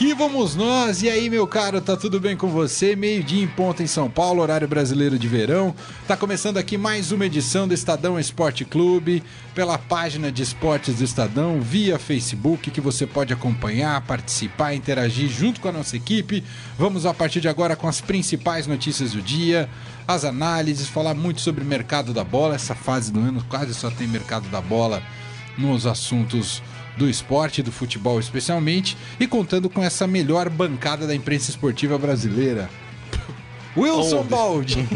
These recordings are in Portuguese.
Aqui vamos nós. E aí, meu caro, tá tudo bem com você? Meio-dia em ponta em São Paulo, horário brasileiro de verão. Tá começando aqui mais uma edição do Estadão Esporte Clube, pela página de esportes do Estadão, via Facebook, que você pode acompanhar, participar, interagir junto com a nossa equipe. Vamos a partir de agora com as principais notícias do dia, as análises, falar muito sobre o mercado da bola. Essa fase do ano quase só tem mercado da bola nos assuntos do esporte, do futebol especialmente, e contando com essa melhor bancada da imprensa esportiva brasileira. Wilson Baldi.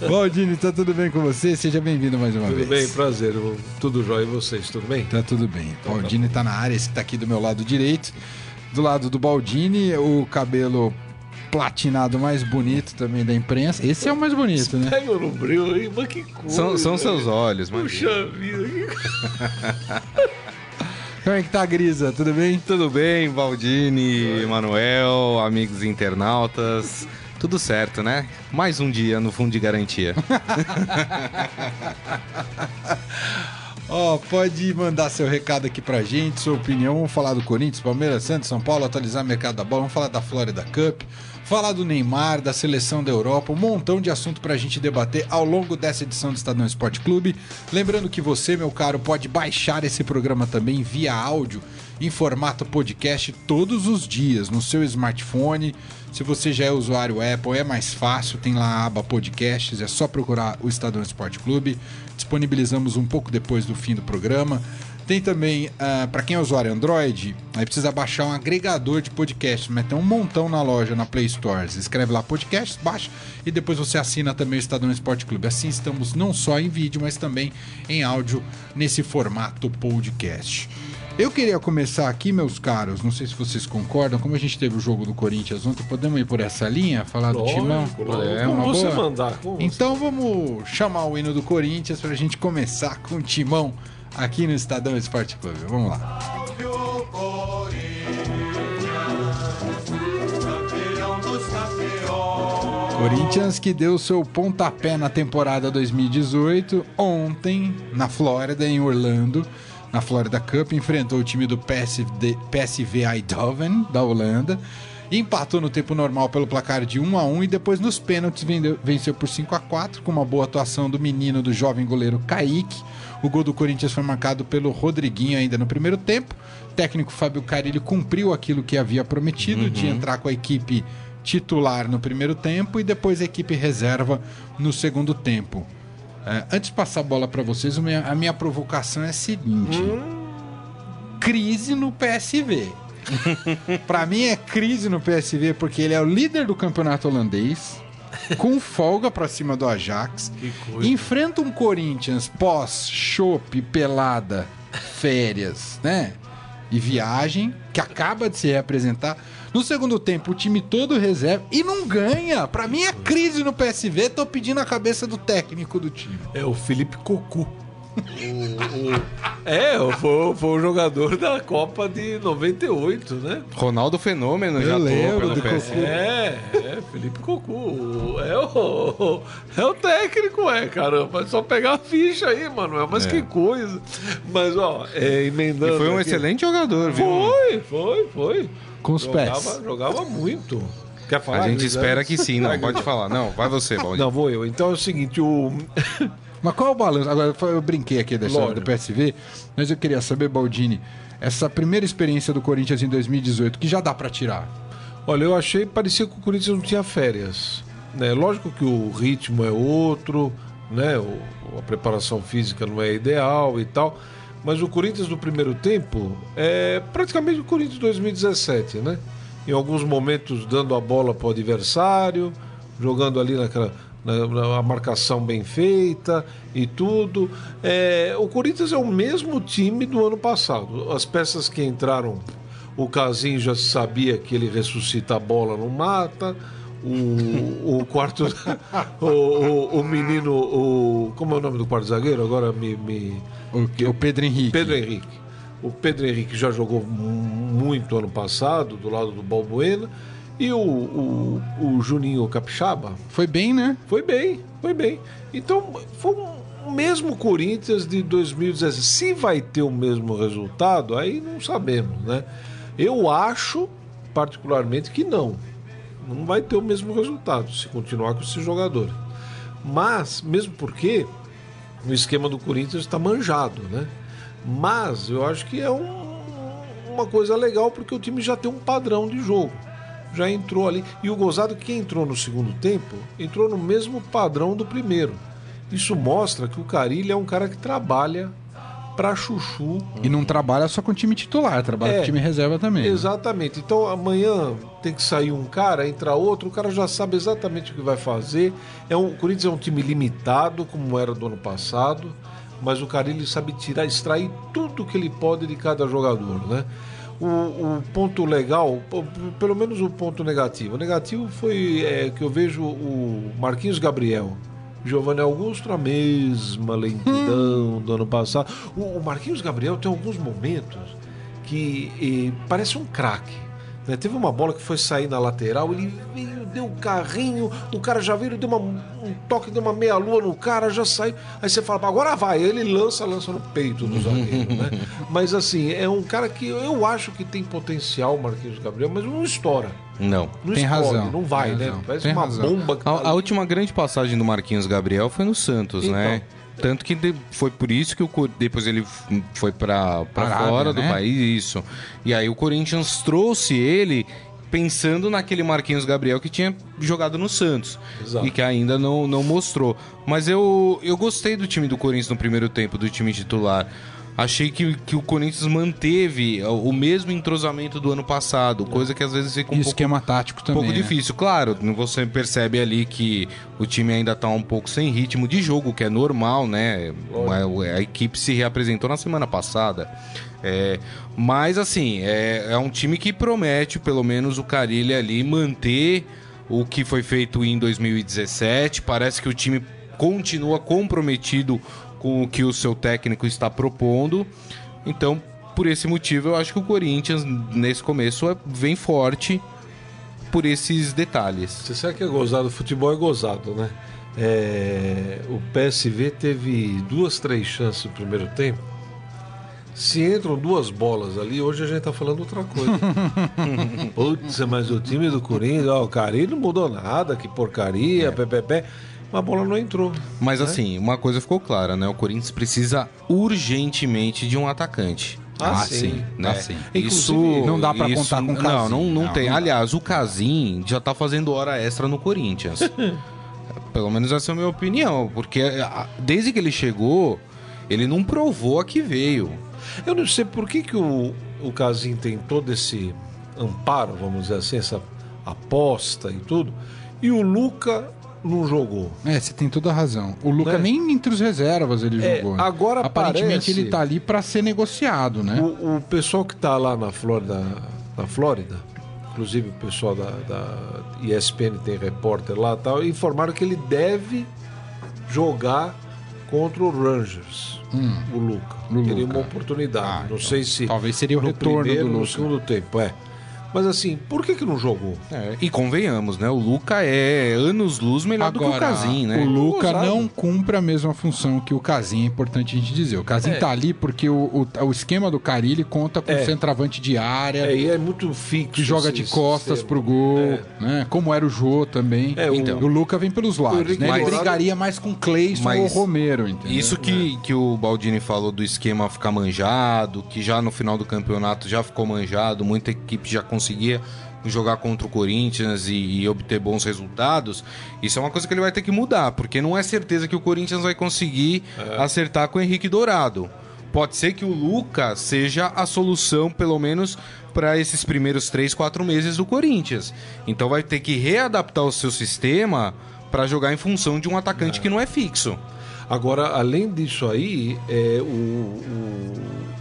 Baldini, tá tudo bem com você? Seja bem-vindo mais uma tudo vez. Tudo bem, prazer. Tudo jóia e vocês, tudo bem? Tá tudo bem. Então, Baldini tá na área, esse que tá aqui do meu lado direito. Do lado do Baldini, o cabelo platinado mais bonito também da imprensa. Esse é o mais bonito, né? Pega no brilho aí, mas que coisa. São, são seus olhos, mano. Puxa vida. Como é que tá, Grisa? Tudo bem? Tudo bem, Valdini, Emanuel, amigos internautas. Tudo certo, né? Mais um dia no fundo de garantia. Ó, oh, pode mandar seu recado aqui pra gente, sua opinião. Vamos falar do Corinthians, Palmeiras, Santos, São Paulo, atualizar o mercado da bola. Vamos falar da Florida Cup, falar do Neymar, da seleção da Europa, um montão de assunto pra gente debater ao longo dessa edição do Estadão Esporte Clube. Lembrando que você, meu caro, pode baixar esse programa também via áudio em formato podcast todos os dias no seu smartphone. Se você já é usuário Apple, é mais fácil, tem lá a aba podcasts, é só procurar o Estadão Esporte Clube. Disponibilizamos um pouco depois do fim do programa. Tem também, uh, para quem é usuário Android, aí precisa baixar um agregador de podcasts, mas tem um montão na loja, na Play Store. Escreve lá podcasts, baixa e depois você assina também o Estadão Esporte Clube. Assim estamos não só em vídeo, mas também em áudio nesse formato podcast. Eu queria começar aqui, meus caros, não sei se vocês concordam, como a gente teve o jogo do Corinthians ontem, podemos ir por essa linha, falar lógico, do timão? Lógico, é, como você boa? mandar. Então vamos chamar o hino do Corinthians para a gente começar com o timão aqui no Estadão Esporte Clube. Vamos lá. Corinthians que deu seu pontapé na temporada 2018 ontem na Flórida, em Orlando na Florida Cup, enfrentou o time do PSV, Eindhoven, da Holanda, empatou no tempo normal pelo placar de 1 a 1 e depois nos pênaltis venceu por 5 a 4 com uma boa atuação do menino do jovem goleiro Kaique. O gol do Corinthians foi marcado pelo Rodriguinho ainda no primeiro tempo. O técnico Fábio Carilli cumpriu aquilo que havia prometido uhum. de entrar com a equipe titular no primeiro tempo e depois a equipe reserva no segundo tempo. Uh, antes de passar a bola para vocês, a minha, a minha, provocação é a seguinte: hum. crise no PSV. para mim é crise no PSV porque ele é o líder do campeonato holandês, com folga para cima do Ajax, enfrenta um Corinthians pós chope, pelada, férias, né? E viagem que acaba de se representar no segundo tempo, o time todo reserva e não ganha. Pra mim é crise no PSV. Tô pedindo a cabeça do técnico do time. É o Felipe Cocu. O, o, é, foi, foi o jogador da Copa de 98, né? Ronaldo Fenômeno Eu já lembro do Cocu. É, é, Felipe Cocu. É o, é o técnico, é, caramba. É só pegar a ficha aí, Manuel. Mas é. que coisa. Mas, ó, é, emendando. E foi um aqui. excelente jogador, viu? Foi, foi, foi. Com os jogava, pés. Jogava muito. Quer falar? A gente espera que sim, não, pode falar. Não, vai você, Baldi. Não, vou eu. Então é o seguinte, o. Mas qual é o balanço? Agora, eu brinquei aqui história do PSV, mas eu queria saber, Baldini, essa primeira experiência do Corinthians em 2018, que já dá para tirar? Olha, eu achei, parecia que o Corinthians não tinha férias. Né? Lógico que o ritmo é outro, né? O, a preparação física não é ideal e tal. Mas o Corinthians do primeiro tempo é praticamente o Corinthians de 2017, né? Em alguns momentos dando a bola para o adversário, jogando ali naquela na, na, marcação bem feita e tudo. É, o Corinthians é o mesmo time do ano passado. As peças que entraram, o Casim já sabia que ele ressuscita a bola, não mata. o, o quarto. o, o, o menino. O, como é o nome do quarto zagueiro? Agora me. me O, o Pedro Henrique. Pedro Henrique. O Pedro Henrique já jogou mu- muito ano passado, do lado do Balbuena. E o, o, o Juninho Capixaba Foi bem, né? foi bem, foi bem. Então, foi o mesmo Corinthians de 2017. Se vai ter o mesmo resultado, aí não sabemos, né? Eu acho, particularmente, que não. Não vai ter o mesmo resultado se continuar com esses jogadores. Mas, mesmo porque o esquema do Corinthians está manjado, né? Mas eu acho que é um- uma coisa legal porque o time já tem um padrão de jogo. Já entrou ali. E o gozado que entrou no segundo tempo, entrou no mesmo padrão do primeiro. Isso mostra que o Carilli é um cara que trabalha para chuchu E não trabalha só com o time titular, trabalha É. com o time reserva também. né? Exatamente. Então amanhã tem que sair um cara, entrar outro, o cara já sabe exatamente o que vai fazer. É um, o Corinthians é um time limitado, como era do ano passado, mas o Carilli sabe tirar, extrair tudo que ele pode de cada jogador, né? O, o ponto legal, pelo menos o ponto negativo. O negativo foi é, que eu vejo o Marquinhos Gabriel. Giovanni Augusto, a mesma lentidão do ano passado. O, o Marquinhos Gabriel tem alguns momentos que eh, parece um craque. Né? Teve uma bola que foi sair na lateral, ele veio, deu um carrinho, o cara já veio, deu uma- um toque, deu uma meia-lua no cara, já saiu. Aí você fala, agora vai. Ele lança, lança no peito do zagueiro, né? Mas assim, é um cara que eu acho que tem potencial, Marquinhos Gabriel, mas não estoura. Não. Não Tem explode, razão, não vai, tem né? razão, Parece tem uma razão. bomba que tá A, a última grande passagem do Marquinhos Gabriel foi no Santos, Então. né? Tanto que foi por isso que o, depois ele foi Arábia, fora do né? país, isso. E aí o Corinthians trouxe ele pensando naquele Marquinhos Gabriel que tinha jogado no Santos Exato. e que ainda não, não mostrou. Mas eu, eu gostei do time do Corinthians no primeiro tempo, do time titular. Achei que, que o Corinthians manteve o mesmo entrosamento do ano passado, coisa que às vezes fica um E pouco esquema tático um também. pouco né? difícil, claro. Você percebe ali que o time ainda tá um pouco sem ritmo de jogo, que é normal, né? A, a equipe se reapresentou na semana passada. É, mas assim, é, é um time que promete, pelo menos o Carilli ali, manter o que foi feito em 2017. Parece que o time continua comprometido com o que o seu técnico está propondo. Então, por esse motivo, eu acho que o Corinthians, nesse começo, é- vem forte por esses detalhes. Você sabe que é gozado, futebol é gozado, né? É, o PSV teve duas, três chances no primeiro tempo. Se entram duas bolas ali, hoje a gente tá falando outra coisa. Putz, mas o time do Corinthians, ó, o Carinho não mudou nada, que porcaria, pé, pé, pé. A bola não entrou. Mas assim, uma coisa ficou clara, né? O Corinthians precisa urgentemente de um atacante. Ah, sim. né? Ah, sim. Isso não dá pra isso- contar com o Não, Casim. não, não, Não, tem. não. Aliás, o Casim já tá fazendo hora extra no Corinthians. Pelo menos essa é a minha opinião, porque a- desde que ele chegou, ele não provou a que veio. Eu não sei por que, que o, o Casim tem todo esse amparo, vamos dizer assim, essa aposta e tudo, e o Luca não jogou. É, você tem toda a razão. O Luca Né? nem entre os reservas ele É, jogou. né? agora Aparentemente ele tá ali pra ser negociado, né? O, o pessoal que está lá na Flórida, na Flórida, inclusive o pessoal da, da ESPN tem repórter lá e tal, informaram que ele deve jogar contra o Rangers, o Luca. Hum. o Teria Luca. uma oportunidade. Ah, não então, sei se talvez seria o no retorno primeiro do ou no Luca. segundo tempo, é. Mas assim, por que que não jogou? E convenhamos, né? O Luca é anos luz melhor do que o Agora, Casim, né? o Luca Ousado. não cumpre a mesma função que o Casim, é importante a gente dizer. O Casim É. tá ali porque o, o, o esquema do Carilli conta com É. centroavante de área, É, e é muito fixo. que joga de costas sistema. pro gol, É. né? Como era o Jô também. É, o- então, o Luca vem pelos lados, né? Ele Dourado- brigaria mais com Cleison Mas ou Romero, entendeu? Isso que, que o Baldini falou do esquema ficar manjado, que já no final do campeonato já ficou manjado, muita equipe já conseguia jogar contra o Corinthians e, e obter bons resultados. Isso é uma coisa que ele vai ter que mudar, porque não é certeza que o Corinthians vai conseguir acertar com o Henrique Dourado. Pode ser que o Luca seja a solução, pelo menos, para esses primeiros três, quatro meses do Corinthians. Então vai ter que readaptar o seu sistema para jogar em função de um atacante que não é fixo. Agora, além disso aí, é, o, o-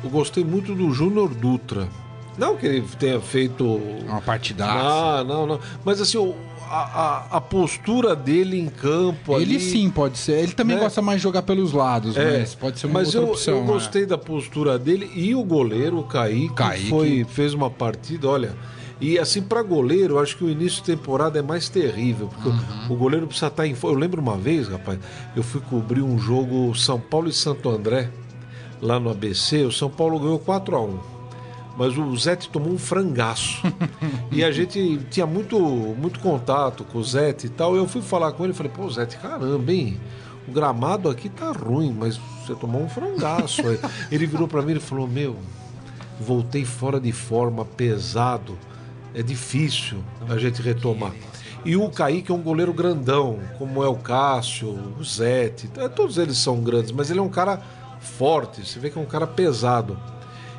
eu gostei muito do Júnior Dutra. Não que ele tenha feito. Uma partidaça. Ah, não, não. Mas assim, o- a, a, a postura dele em campo Ele ali- sim pode ser. Ele também né? gosta mais de jogar pelos lados, É, mas pode ser uma mas outra eu, opção. eu né? gostei da postura dele e o goleiro, o Kaique, Kaique. Foi, fez uma partida, olha. E assim, para goleiro, eu acho que o início de temporada é mais terrível, porque Uhum. o, o goleiro precisa estar em. fo- Eu lembro uma vez, rapaz, eu fui cobrir um jogo São Paulo e Santo André, lá no ABC. O São Paulo ganhou 4 a 1 mas o Zete tomou um frangaço. e a gente tinha muito, muito contato com o Zete e tal. Eu fui falar com ele e falei, pô, Zete, caramba, hein? O gramado aqui tá ruim, mas você tomou um frangaço. Ele virou para mim e falou, meu, voltei fora de forma, pesado. É difícil a gente retomar. E o Kaique é um goleiro grandão, como é o Cássio, o Zete. Todos eles são grandes, mas ele é um cara forte. Você vê que é um cara pesado.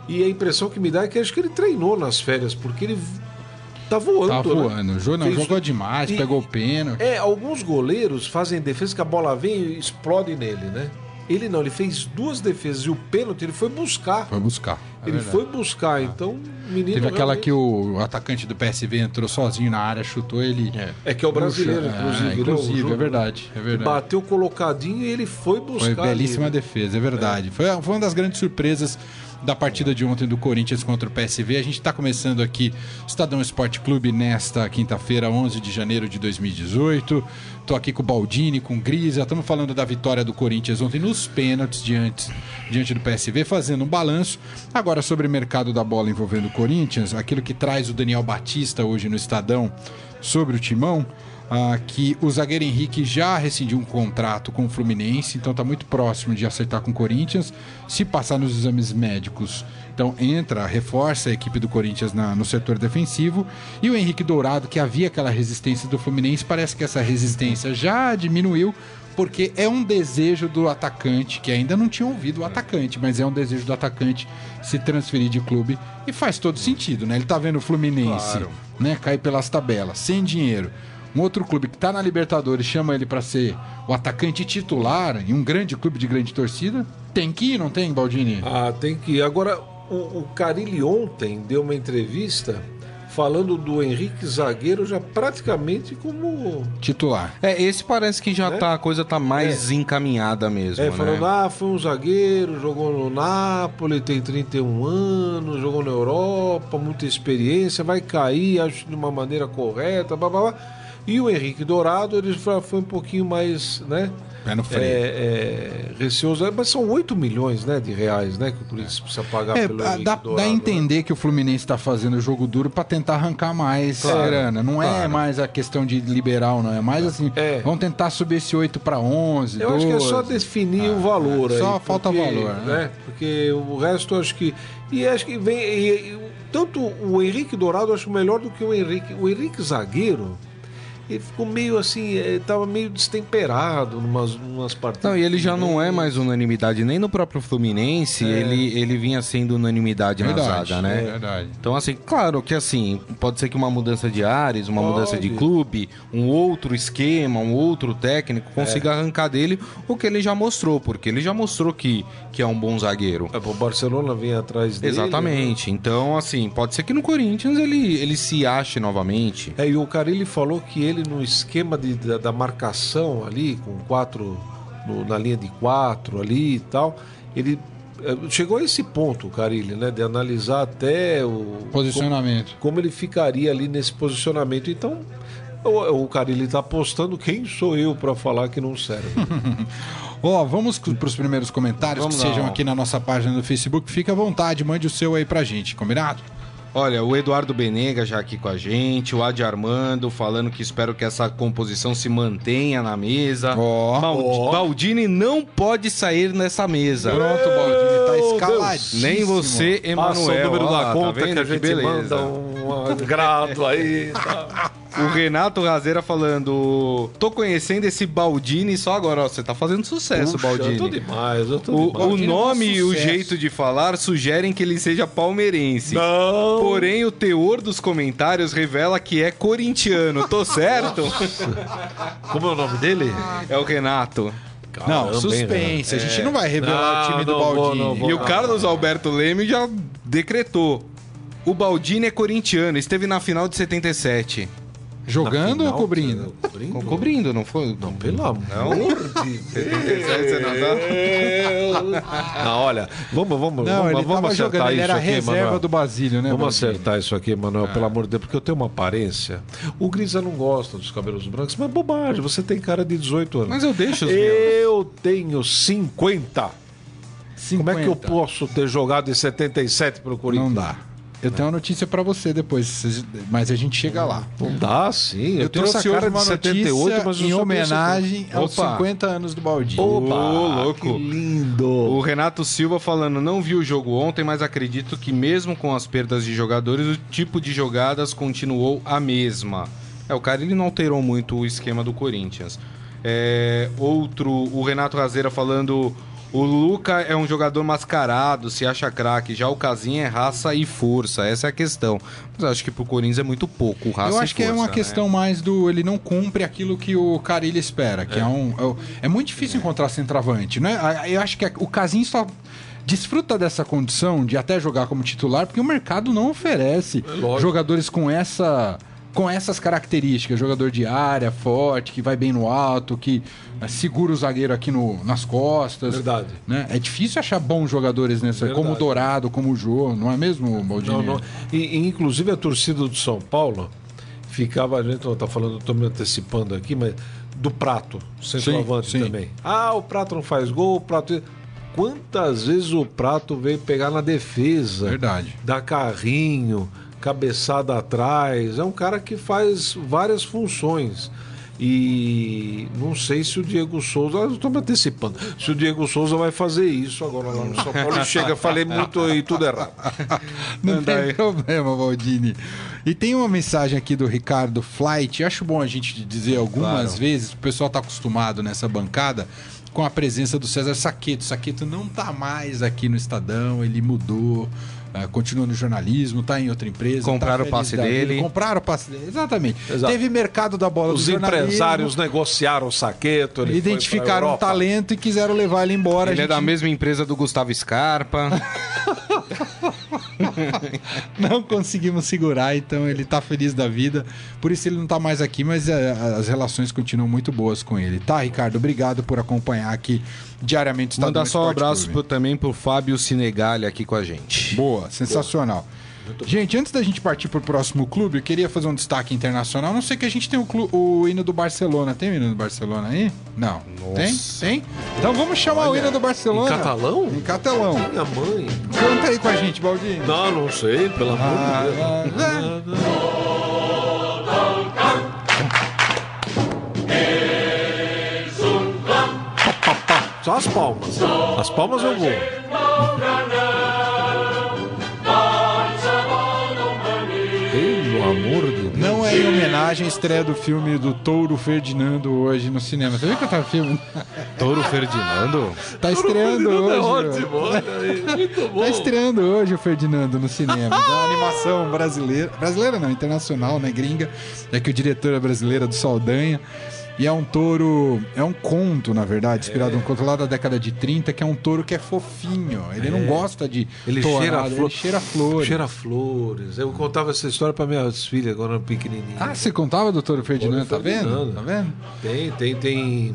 E a impressão que me dá é que acho que ele treinou nas férias, porque ele tá voando. Tá né? voando. Jo- não, Fez- jogou demais, E- pegou o pênalti. É, alguns goleiros fazem defesa que a bola vem e explode nele, né? Ele não, ele fez duas defesas e o pênalti ele foi buscar. Foi buscar. é ele verdade. foi buscar, então o menino. Teve aquela realmente- que o atacante do PSV entrou sozinho na área, chutou ele. É que é o brasileiro, Puxa, inclusive. é, né? O inclusive, Júnior. é verdade, é verdade. Bateu colocadinho e ele foi buscar. Foi belíssima ali, né? defesa, é verdade. Foi, foi uma das grandes surpresas da partida de ontem do Corinthians contra o PSV. A gente está começando aqui o Estadão Esporte Clube nesta quinta-feira, 11 de janeiro de 2018. Tô aqui com o Baldini, com o Grisa. Estamos falando da vitória do Corinthians ontem nos pênaltis diante, diante do PSV, fazendo um balanço. Agora sobre o mercado da bola envolvendo o Corinthians, aquilo que traz o Daniel Batista hoje no Estadão sobre o Timão. Ah, que o zagueiro Henrique já rescindiu um contrato com o Fluminense, então está muito próximo de acertar com o Corinthians. Se passar nos exames médicos, então entra, reforça a equipe do Corinthians na- no setor defensivo. E o Henrique Dourado, que havia aquela resistência do Fluminense, parece que essa resistência já diminuiu. Porque é um desejo do atacante, que ainda não tinha ouvido o atacante, mas é um desejo do atacante se transferir de clube. E faz todo sentido, né? Ele tá vendo o Fluminense Claro. né, cair pelas tabelas, sem dinheiro. Um outro clube que tá na Libertadores chama ele para ser o atacante titular em um grande clube de grande torcida. Tem que ir, não tem, Baldini? Ah, tem que ir. Agora, o, o Carilli ontem deu uma entrevista falando do Henrique zagueiro já praticamente como. Titular. É, esse parece que já Né? tá, a coisa tá mais encaminhada mesmo, É, né? falando, ah, foi um zagueiro, jogou no Napoli, tem 31 anos, jogou na Europa, muita experiência, vai cair, acho de uma maneira correta, blá blá blá. E o Henrique Dourado, ele foi um pouquinho mais, né? Pé no freio. É, é, receoso, mas são 8 milhões né, de reais né, que o Corinthians precisa pagar É, pelo dá, Henrique dá Dourado. a né? entender que o Fluminense está fazendo jogo duro para tentar arrancar mais Claro, grana. Não é claro. mais a questão de liberal, não. É mais assim, É. vamos tentar subir esse 8 para 11, Eu acho que é só 12. definir o valor aí. só falta valor, né? Porque o resto acho que. E acho que vem. e- e- tanto o Henrique Dourado acho melhor do que o Henrique. O Henrique zagueiro. Ele ficou meio assim, eh, tava meio destemperado numas, numas partidas. Não, e ele já não é mais unanimidade nem no próprio Fluminense, ele, ele vinha sendo unanimidade na Verdade, zaga, né? é verdade. Então, assim, claro que assim, pode ser que uma mudança de ares, uma Pode. mudança de clube, um outro esquema, um outro técnico consiga arrancar dele o que ele já mostrou, porque ele já mostrou que, que é um bom zagueiro. É, O Barcelona vem atrás dele. né? Exatamente. Então, assim, pode ser que no Corinthians ele, ele se ache novamente. É, e o Carilli falou que ele, no esquema de, da, da marcação ali, com quatro, no- na linha de quatro ali e tal, ele eh, chegou a esse ponto, Carilli, né? De analisar até o. Posicionamento. Como, como ele ficaria ali nesse posicionamento. Então, o, o Carilli tá apostando, quem sou eu para falar que não serve? Ó, vamos para os primeiros comentários Vamos que lá, sejam aqui na nossa página do Facebook. Fique à vontade, mande o seu aí pra gente, combinado? Olha, o Eduardo Benega já aqui com a gente, o Adi Armando falando que espero que essa composição se mantenha na mesa. Ó. Baldi- Ó. Baldini não pode sair nessa mesa. Pronto, Baldini, tá escaladíssimo. Nem você, Passa o Emanuel. número da tá conta vendo que a gente beleza? manda um agrado aí. Tá. O Renato Razeira falando: tô conhecendo esse Baldini só agora. Ó, você tá fazendo sucesso, Puxa, Baldini. Eu tô demais, eu tô O, demais. o nome e o jeito de falar sugerem que ele seja palmeirense. Não! Porém, o teor dos comentários revela que é corintiano. Tô certo? Como é o nome dele? é o Renato. Não, Caramba, hein, suspense. A gente É. não vai revelar o Não, time do não vou, Baldini. não vou. E o Carlos Alberto Leme já decretou. O Baldini é corintiano, esteve na final de 77. Jogando Na ou final, cobrindo? Cobrindo? Cobrindo, não foi? Não, pelo amor de? Deus. Não, olha, vamos, vamos, Não, vamos, ele vamos acertar jogando, ele isso era aqui, reserva Manuel. do Basílio, né? Vamos Baldini? acertar isso aqui, Manuel, pelo amor de Deus, porque eu tenho uma aparência. O Grisa não gosta dos cabelos brancos, mas é bobagem, você tem cara de 18 anos. Mas eu deixo os meus. Eu tenho 50. Como é que eu 50. posso ter jogado em 77 pro Corinthians? Não dá. Eu tenho uma notícia pra você depois, mas a gente chega lá. Não dá, sim. Eu, Eu, tenho trouxe hoje de uma 78, notícia mas eu em homenagem aos Opa. 50 anos do Baldinho. Opa, Ô, louco. que lindo. O Renato Silva falando, não vi o jogo ontem, mas acredito que mesmo com as perdas de jogadores, o tipo de jogadas continuou a mesma. É, o cara ele não alterou muito o esquema do Corinthians. É, outro, o Renato Razeira falando, o Luca é um jogador mascarado, se acha craque, já o Casinha é raça e força, essa é a questão. Mas eu acho que pro Corinthians é muito pouco raça Eu e acho que é força, uma né? questão mais do. Ele não cumpre aquilo que o Carilli espera, que é, um. é É, muito difícil encontrar centroavante, né? Eu acho que o Casim só desfruta dessa condição de até jogar como titular, porque o mercado não oferece lógico. jogadores com essa. Com essas características, jogador de área, forte, que vai bem no alto, que eh, segura o zagueiro aqui no, nas costas. Verdade. né? É difícil achar bons jogadores nessa, Verdade. como o Dourado, como o Jô, não é mesmo, Baldini? Não, não. E, inclusive a torcida do São Paulo ficava, a gente não tá falando, estou me antecipando aqui, mas do Prato, centroavante Sim, sim. também. Ah, o Prato não faz gol, o Prato. Quantas vezes o Prato veio pegar na defesa? Verdade. Dar carrinho, cabeçada atrás. É um cara que faz várias funções. E não sei se o Diego Souza. Eu estou me antecipando. Se o Diego Souza vai fazer isso agora lá no São Paulo. E chega, falei muito e tudo errado. Não tem aí. problema, Valdini. E tem uma mensagem aqui do Ricardo Flight. Acho bom a gente dizer algumas Claro. vezes, o pessoal está acostumado nessa bancada com a presença do César Saqueto. Saqueto não tá mais aqui no Estadão, ele mudou. ah, continua no jornalismo, tá em outra empresa. Compraram tá o passe dele. Compraram o passe dele. Exatamente. Exato. Teve mercado da bola Os empresários negociaram o saqueto. ele Identificaram um talento e quiseram levar ele embora. Ele A é da gente mesma empresa do Gustavo Scarpa. não conseguimos segurar, então ele tá feliz da vida. Por isso ele não tá mais aqui, mas é, as relações continuam muito boas com ele. Tá, Ricardo? Obrigado por acompanhar aqui diariamente Mandar só um abraço pro- também pro Fábio Sinegali aqui com a gente. Boa, sensacional. Gente, antes da gente partir pro próximo clube, eu queria fazer um destaque internacional. Não sei que a gente tem o, clu- o hino do Barcelona. Tem o hino do Barcelona aí? Não. Nossa. Tem? Tem? Então vamos chamar o hino do Barcelona. Em catalão? Em catalão. Minha mãe. Canta aí com a gente, Baldinho. Não, não sei, pelo amor Ah, de Deus. ah, ah. Só as palmas. As palmas eu vou. Em homenagem à estreia do filme do Touro Ferdinando hoje no cinema. Você viu que tá filme? Touro Ferdinando? Tá estreando É hoje. ótimo, olha aí. Muito bom. Tá estreando hoje o Ferdinando no cinema. É uma animação brasileira. Brasileira não, internacional, né? Gringa. É que o diretor é brasileira do Saldanha. E é um touro. É um conto, na verdade, inspirado num conto lá da década de 30, que é um touro que é fofinho. Ele não gosta de. Ele tourada, cheira a ele flor. cheira flores. Cheira a flores. Eu contava essa história para minhas filhas quando eram pequenininhas. Ah, você contava do touro Ferdinando, tá vendo? Tá vendo? Tem, tem, tem.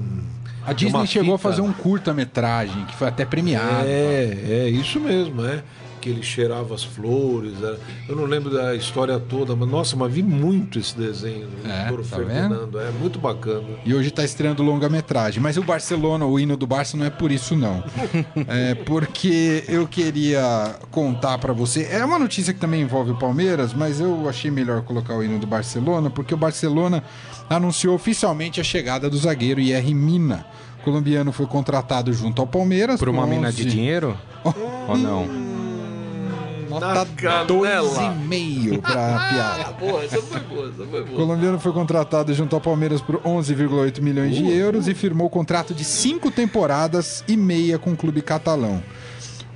A Disney chegou a fita. fazer um curta-metragem, que foi até premiado. É, é isso mesmo, é. Que ele cheirava as flores. era- Eu não lembro da história toda, mas nossa, mas vi muito esse desenho do É, Toro tá Ferdinando. É muito bacana. E hoje tá estreando longa-metragem. Mas o Barcelona, o hino do Barça não é por isso, não. é porque eu queria contar pra você. É uma notícia que também envolve o Palmeiras, mas eu achei melhor colocar o hino do Barcelona, porque o Barcelona anunciou oficialmente a chegada do zagueiro IR Mina. O colombiano foi contratado junto ao Palmeiras. Por uma com mina 11 de dinheiro? Ou não? Nota Na canela. 2,5 pra piada. Boa, essa foi boa, essa foi O boa. colombiano foi contratado junto ao Palmeiras por 11,8 milhões de euros e firmou contrato de cinco temporadas e meia com o clube catalão.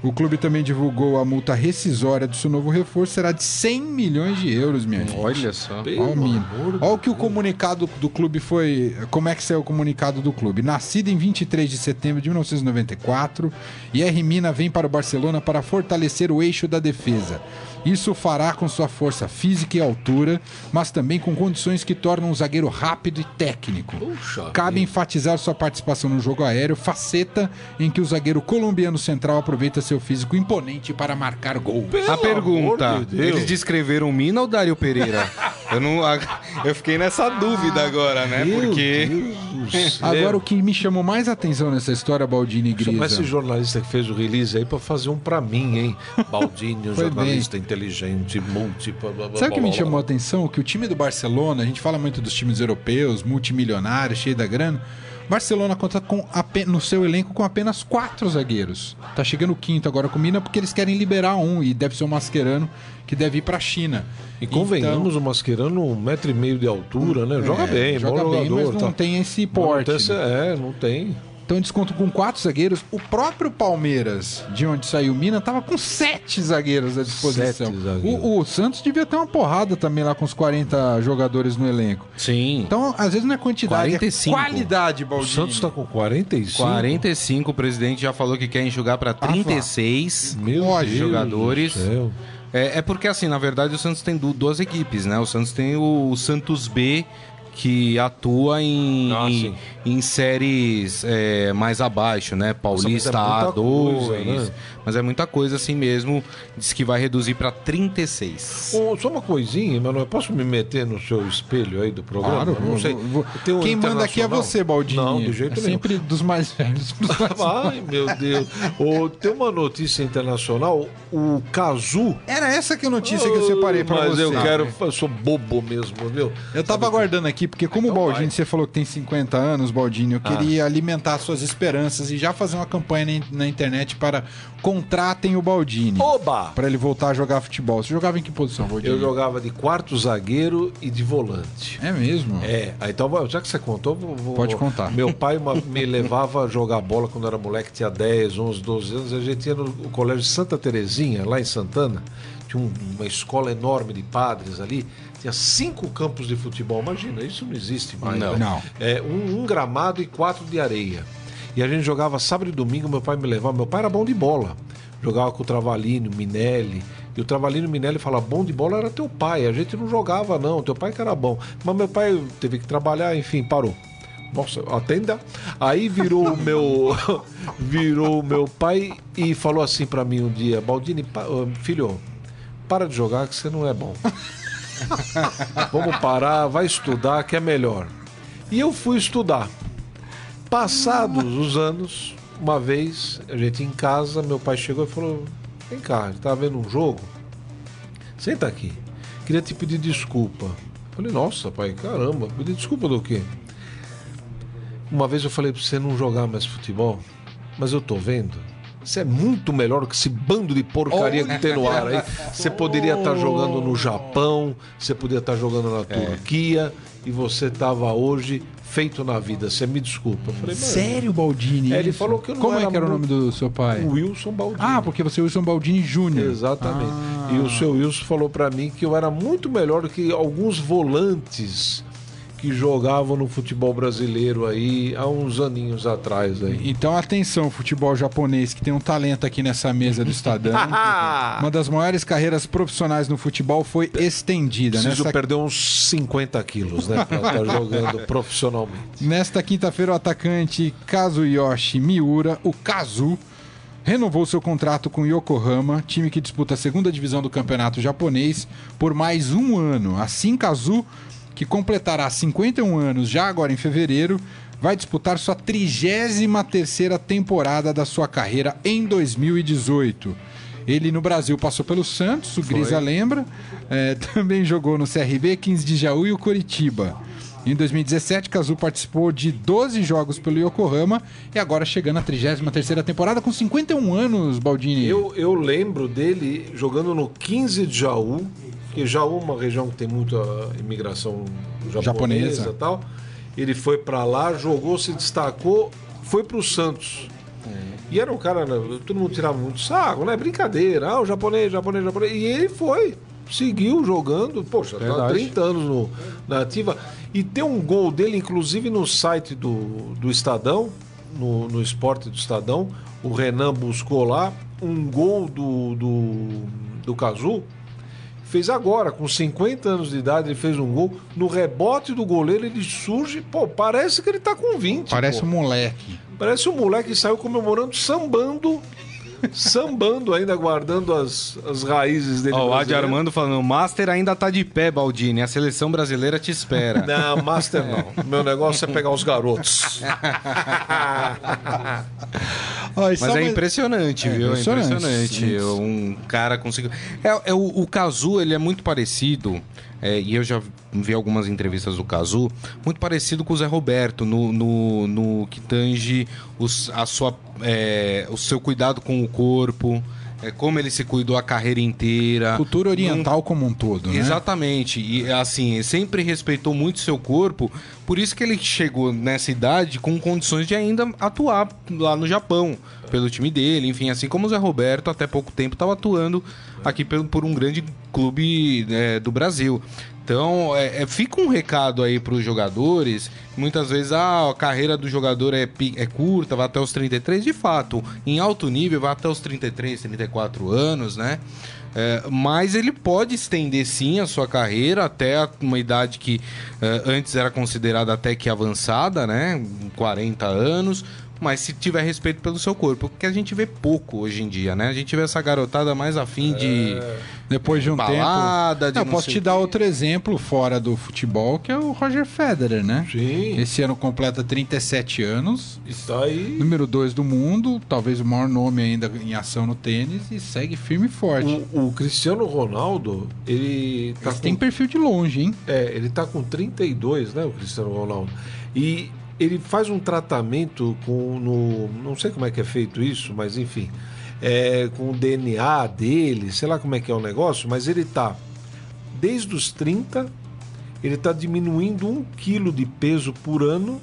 O clube também divulgou a multa rescisória do seu novo reforço, será de 100 milhões de euros, minha gente. Olha só. Olha o mínimo. Olha o que o comunicado do clube foi. Como é que saiu o comunicado do clube? Nascido em 23 de setembro de 1994, IR Mina vem para o Barcelona para fortalecer o eixo da defesa. Isso fará com sua força física e altura, mas também com condições que tornam um zagueiro rápido e técnico. Puxa Cabe enfatizar sua participação no jogo aéreo, faceta em que o zagueiro colombiano central aproveita seu físico imponente para marcar gol. A pergunta: de eles descreveram Mina ou Dário Pereira? eu não. a- Eu fiquei nessa dúvida agora, né? Meu Porque. Agora, o que me chamou mais atenção nessa história, Baldini e Chama esse Grisa, jornalista que fez o release aí pra fazer um pra mim, hein? Baldini, um Foi jornalista inteligente, múltiplo. blá, blá, Sabe o que me chamou a atenção? Que o time do Barcelona, a gente fala muito dos times europeus, multimilionários, cheio da grana. Barcelona conta com no seu elenco com apenas quatro zagueiros. Tá chegando o quinto agora com o Mina porque eles querem liberar um e deve ser o Mascherano que deve ir pra China. E convenhamos, o Mascherano um metro e meio de altura, né? Joga É, bem, joga bem, mas não tá. tem esse Não porte. tem esse- é, não tem. Então desconto com quatro zagueiros. O próprio Palmeiras, de onde saiu o Mina, tava com sete zagueiros à disposição. Zagueiros. O, o Santos devia ter uma porrada também lá com os 40 jogadores no elenco. Sim. Então, às vezes não é quantidade, 45. é qualidade, O Baldini. Santos tá com 45. 45, o presidente já falou que quer enxugar pra 36 Meu Deus jogadores. do céu. É, é porque, assim, na verdade, o Santos tem du- duas equipes, né? O Santos tem o Santos B, que atua em, Ah, em, sim. Em séries é, mais abaixo, né? Paulista Nossa, mas é muita A2. coisa, né? Mas é muita coisa assim mesmo. Diz que vai reduzir pra 36. Ô, só uma coisinha, Manoel, posso me meter no seu espelho aí do programa? Claro, não sei. vou- um Quem manda aqui é você, Baldini. Não, de jeito é nenhum. sempre dos mais velhos pros mais Ai, meu Deus. Ô, tem uma notícia internacional, o Cazu. Era essa que a notícia que eu separei pra Mas você. eu quero, eu sou bobo mesmo, viu? Eu tava aguardando aqui, porque como o Então Baldini, vai. você falou que tem 50 anos, Baldini, eu queria alimentar suas esperanças e já fazer uma campanha na, in- na internet para contratem o Baldini. Oba! Pra ele voltar a jogar futebol. Você jogava em que posição, Baldini? Eu jogava de quarto zagueiro e de volante. É mesmo? É, então, já que você contou, vou, vou- Pode contar. Meu pai uma- me levava a jogar bola quando era moleque, tinha 10, 11, 12 anos. A gente ia no colégio Santa Terezinha, lá em Santana. Tinha um- uma escola enorme de padres ali. Tinha cinco campos de futebol. Imagina, isso não existe mais. Não. né? Não. É, um, um gramado e quatro de areia. E a gente jogava sábado e domingo, meu pai me levava. Meu pai era bom de bola. Jogava com o Travalino, Minelli. E o Travalino e o Minelli falavam, bom de bola era teu pai. A gente não jogava, não. Teu pai que era bom. Mas meu pai teve que trabalhar, enfim, parou. Nossa, atenda. Aí virou o meu virou o meu pai e falou assim pra mim um dia, Baldini, filho, para de jogar que você não é bom. Vamos parar, vai estudar que é melhor. E eu fui estudar. Passados os anos, uma vez, a gente em casa, meu pai chegou e falou: Vem cá, tá vendo um jogo? Senta aqui. Queria te pedir desculpa. Falei, nossa, pai, caramba, pedir desculpa do quê? Uma vez eu falei pra você não jogar mais futebol, mas eu tô vendo. Você é muito melhor que esse bando de porcaria que tem no ar aí. Você poderia estar jogando no Japão, você poderia estar jogando na Turquia, e você tava hoje feito na vida. Você me desculpa. Eu falei, "Mano, Sério, Baldini? É, ele isso? falou que eu não Como é que era o nome do seu pai? Wilson Baldini. Ah, porque você é Wilson Baldini Júnior. Exatamente. Ah. E o seu Wilson falou pra mim que eu era muito melhor do que alguns volantes que jogavam no futebol brasileiro aí há uns aninhos atrás aí. Então, atenção, futebol japonês, que tem um talento aqui nessa mesa do Estadão. Uma das maiores carreiras profissionais no futebol foi estendida. Preciso Nessa, perder uns 50 quilos, né? Pra estar jogando profissionalmente. nesta quinta-feira, o atacante Kazuyoshi Miura, o Kazu, renovou seu contrato com o Yokohama, time que disputa a segunda divisão do campeonato japonês, por mais um ano. Assim, Kazu, que completará 51 anos já agora em fevereiro, vai disputar sua 33ª temporada da sua carreira em 2018. Ele no Brasil passou pelo Santos, o Grisa lembra, é, também jogou no CRB, 15 de Jaú e o Coritiba. Em 2017, Kazu participou de 12 jogos pelo Yokohama e agora chegando à 33ª temporada com 51 anos, Baldini. Eu, eu lembro dele jogando no 15 de Jaú, que Jaú é uma região que tem muita imigração japonesa, Japonesa. e tal. Ele foi pra lá, jogou, se destacou, foi pro Santos. E era um cara, né, todo mundo tirava muito sarro, né? Brincadeira, ah, o japonês, japonês, japonês. E ele foi, seguiu jogando, poxa, tá há Verdade. 30 anos no, na ativa. E tem um gol dele, inclusive, no site do, do Estadão, no, no esporte do Estadão. O Renan buscou lá um gol do, do, do Cazu. Fez agora, com 50 anos de idade, ele fez um gol. No rebote do goleiro, ele surge. Pô, parece que ele tá com 20. Parece pô. um moleque. Parece um moleque que saiu comemorando, sambando. Sambando ainda, guardando as, as raízes dele. Ó, o Adi. Armando falando, o Master ainda tá de pé, Baldini. A seleção brasileira te espera. Não, Master não. Meu negócio é pegar os garotos. Ó, Mas é mais- impressionante, É viu? É impressionante, impressionante. isso. Um cara conseguiu. É, é o, o Kazu, ele é muito parecido. é, e eu já vi algumas entrevistas do Kazu, muito parecido com o Zé Roberto, no, no, no que tange os, a sua, é, o seu cuidado com o corpo, é, como ele se cuidou a carreira inteira. Cultura oriental como um todo, né? Exatamente. E assim, sempre respeitou muito seu corpo, por isso que ele chegou nessa idade com condições de ainda atuar lá no Japão, pelo time dele, enfim, assim como o Zé Roberto até pouco tempo estava atuando aqui por um grande clube é, do Brasil. Então, é, é, fica um recado aí para os jogadores. Muitas vezes ah, a carreira do jogador é, é curta, vai até os 33. De fato, em alto nível, vai até os 33, 34 anos, né? É, mas ele pode estender sim a sua carreira até uma idade que é, antes era considerada até que avançada, né? 40 anos. Mas se tiver respeito pelo seu corpo, porque a gente vê pouco hoje em dia, né? A gente vê essa garotada mais afim de. Depois de um Balada, tempo. de Não, não posso te dar outro exemplo fora do futebol, que é o Roger Federer, né? Sim. Esse ano completa 37 anos, Está aí. número 2 do mundo, talvez o maior nome ainda em ação no tênis e segue firme e forte. O, o Cristiano Ronaldo, ele tá Mas com tem perfil de longe, hein? É, ele tá com 32, né, o Cristiano Ronaldo. E ele faz um tratamento com no, não sei como é que é feito isso, mas enfim, é, com o DNA dele, sei lá como é que é o negócio, mas ele tá desde os 30, ele tá diminuindo um quilo de peso por ano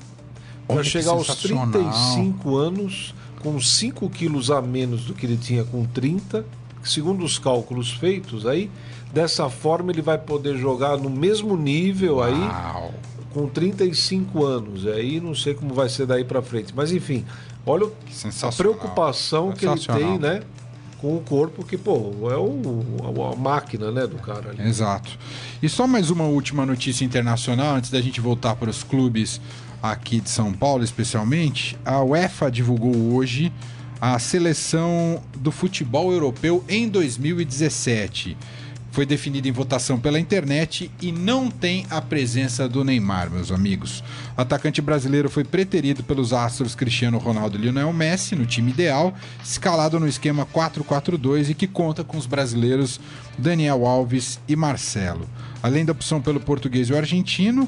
para chegar aos sensacional. 35 anos com 5 quilos a menos do que ele tinha com 30, segundo os cálculos feitos aí. Dessa forma ele vai poder jogar no mesmo nível aí Uau. Com 35 anos. Aí não sei como vai ser daí para frente. Mas enfim, olha a preocupação que ele tem, né? Com o corpo, que, pô, é o, a máquina, né, do cara ali. Exato. E só mais uma última notícia internacional, antes da gente voltar para os clubes aqui de São Paulo, especialmente. A UEFA divulgou hoje a seleção do futebol europeu em 2017. Foi definida em votação pela internet e não tem a presença do Neymar, meus amigos. O atacante brasileiro foi preterido pelos astros Cristiano Ronaldo e Lionel Messi no time ideal, escalado no esquema 4-4-2 e que conta com os brasileiros Daniel Alves e Marcelo. Além da opção pelo português e o argentino,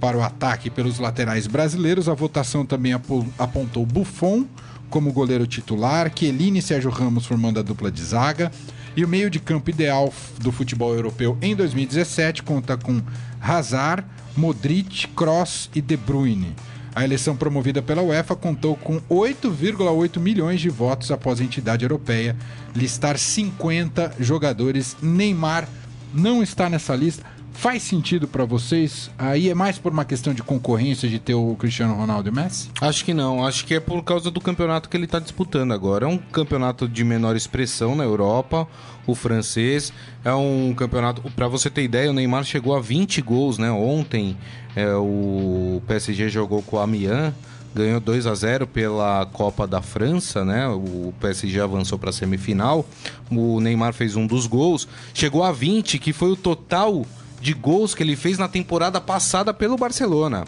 para o ataque pelos laterais brasileiros, a votação também apo- apontou Buffon como goleiro titular, Chiellini e Sérgio Ramos formando a dupla de zaga. E o meio de campo ideal do futebol europeu em 2017 conta com Hazard, Modric, Kroos e De Bruyne. A eleição promovida pela UEFA contou com 8,8 milhões de votos após a entidade europeia listar 50 jogadores. Neymar não está nessa lista. Faz sentido para vocês? Aí é mais por uma questão de concorrência de ter o Cristiano Ronaldo e Messi? Acho que não, acho que é por causa do campeonato que ele está disputando agora. É um campeonato de menor expressão na Europa, o francês. É um campeonato. Para você ter ideia, o Neymar chegou a 20 gols, né? Ontem é, o PSG jogou com o Amiens. Ganhou 2 a 0 pela Copa da França, né? O PSG avançou para a semifinal. O Neymar fez um dos gols. Chegou a 20, que foi o total de gols que ele fez na temporada passada pelo Barcelona.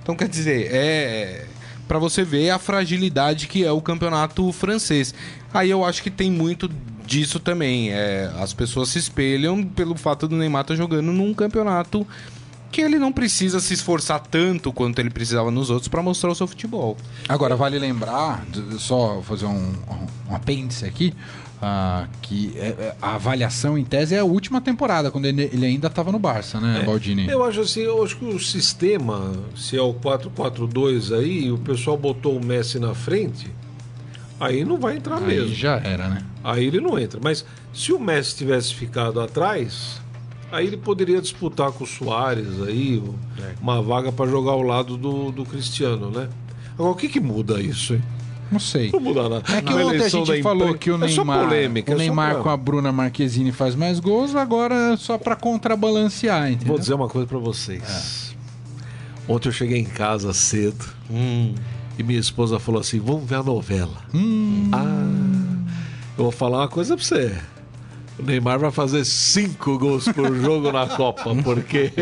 Então, quer dizer, é para você ver a fragilidade que é o campeonato francês. Aí eu acho que tem muito disso também. É, as pessoas se espelham pelo fato do Neymar estar jogando num campeonato que ele não precisa se esforçar tanto quanto ele precisava nos outros para mostrar o seu futebol. Agora, vale lembrar, só fazer um, um apêndice aqui, ah, que é- é- a avaliação em tese é a última temporada, quando ele, ele ainda estava no Barça, né, Baldini? Eu acho assim, eu acho que o sistema, se é o 4-4-2 aí, e o pessoal botou o Messi na frente, aí não vai entrar Aí mesmo. já era, né? Aí ele não entra. Mas se o Messi tivesse ficado atrás, aí ele poderia disputar com o Soares aí, uma vaga para jogar ao lado do, do Cristiano, né? Agora, o que, que muda isso, hein? Não sei. Não muda nada. É que Na ontem a gente falou imprensa- que o é Neymar, polêmica, o é Neymar com a Bruna Marquezine faz mais gols, agora é só pra contrabalancear, entendeu? Vou dizer uma coisa pra vocês. Ontem eu cheguei em casa cedo e minha esposa falou assim: vamos ver a novela. Ah, eu vou falar uma coisa pra você. O Neymar vai fazer cinco gols por jogo na Copa, porque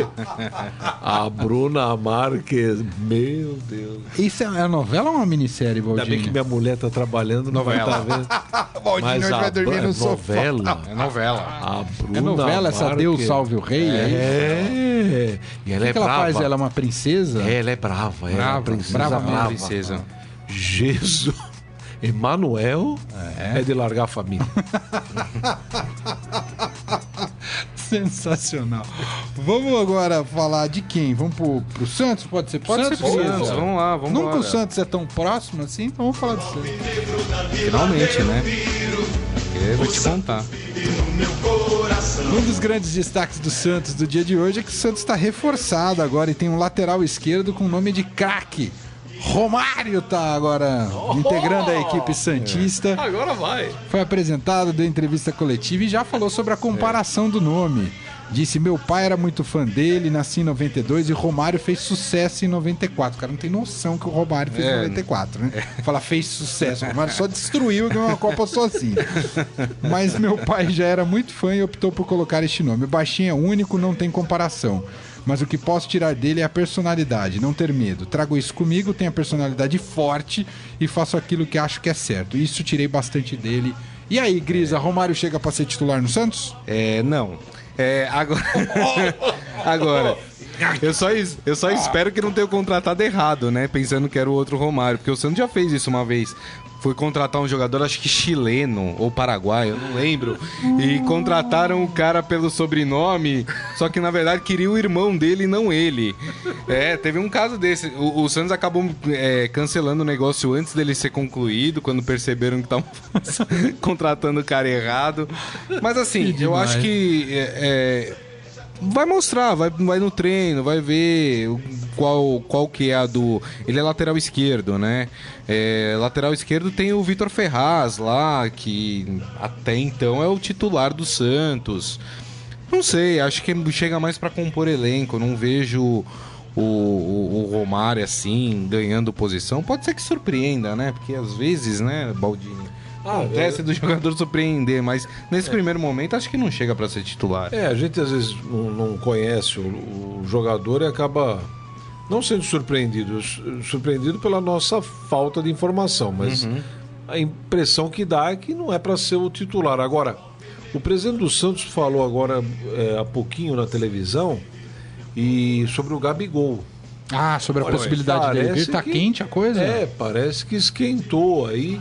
a Bruna Marques, meu Deus. Isso é é novela ou uma minissérie, Ainda bem que Valdinho? minha mulher tá trabalhando, não vai estar vendo. Valdinho Mas hoje a vai dormir no é sofá. novela. É novela. A Bruna É novela essa Marques, Deus Salve o Rei? É. É. E ela O é que, que ela brava. faz? Ela é uma princesa? Ela é brava, ela é Brava, uma princesa brava brava. Princesa. Jesus. Emanuel é. de largar a família. Sensacional. Vamos agora falar de quem? Vamos pro, pro Santos? Pode ser? Pode Santos, ser pro? Santos, vamos lá, vamos Nunca embora. o Santos é tão próximo assim, então vamos falar do Santos. Finalmente, né? Eu vou te contar. Um dos grandes destaques do Santos do dia de hoje é que o Santos está reforçado agora e tem um lateral esquerdo com o nome de craque. Romário tá agora integrando a equipe Santista. Agora vai. Foi apresentado, deu entrevista coletiva e já falou sobre a comparação do nome. Disse: Meu pai era muito fã dele, nasci em 92 e Romário fez sucesso em 94. O cara não tem noção que o Romário fez em É. 94, né? Fala, fez sucesso. O Romário só destruiu e ganhou uma Copa sozinho. Mas meu pai já era muito fã e optou por colocar este nome. O baixinho é único, não tem comparação. Mas o que posso tirar dele é a personalidade, não ter medo. Trago isso comigo, tenho a personalidade forte e faço aquilo que acho que é certo. Isso tirei bastante dele. E aí, Grisa, Romário chega pra ser titular no Santos? É, não. É, agora. agora. Eu só, eu só espero que não tenha contratado errado, né? Pensando que era o outro Romário. Porque o Santos já fez isso uma vez. Foi contratar um jogador, acho que chileno ou paraguaio, eu não lembro. E contrataram o cara pelo sobrenome, só que na verdade queria o irmão dele e não ele. É, teve um caso desse. O, o Santos acabou é, cancelando o negócio antes dele ser concluído, quando perceberam que estavam contratando o cara errado. Mas assim, eu acho que é, é, vai mostrar, vai, vai no treino, vai ver qual, qual que é a do. Ele é lateral esquerdo, né? É, lateral esquerdo tem o Vitor Ferraz lá, que até então é o titular do Santos. Não sei, acho que chega mais pra compor elenco. Não vejo o, o, o Romário assim, ganhando posição. Pode ser que surpreenda, né? Porque às vezes, né, Baldini? Ah, Acontece do jogador surpreender, mas nesse primeiro momento acho que não chega pra ser titular. É, a gente às vezes não, conhece o, o jogador e acaba não sendo surpreendido, su- surpreendido pela nossa falta de informação, mas a impressão que dá é que não é para ser o titular. Agora, o presidente do Santos falou agora é, há pouquinho na televisão e sobre o Gabigol. Ah, sobre a Olha, possibilidade dele parece vir. Tá que- quente a coisa? É, parece que esquentou aí.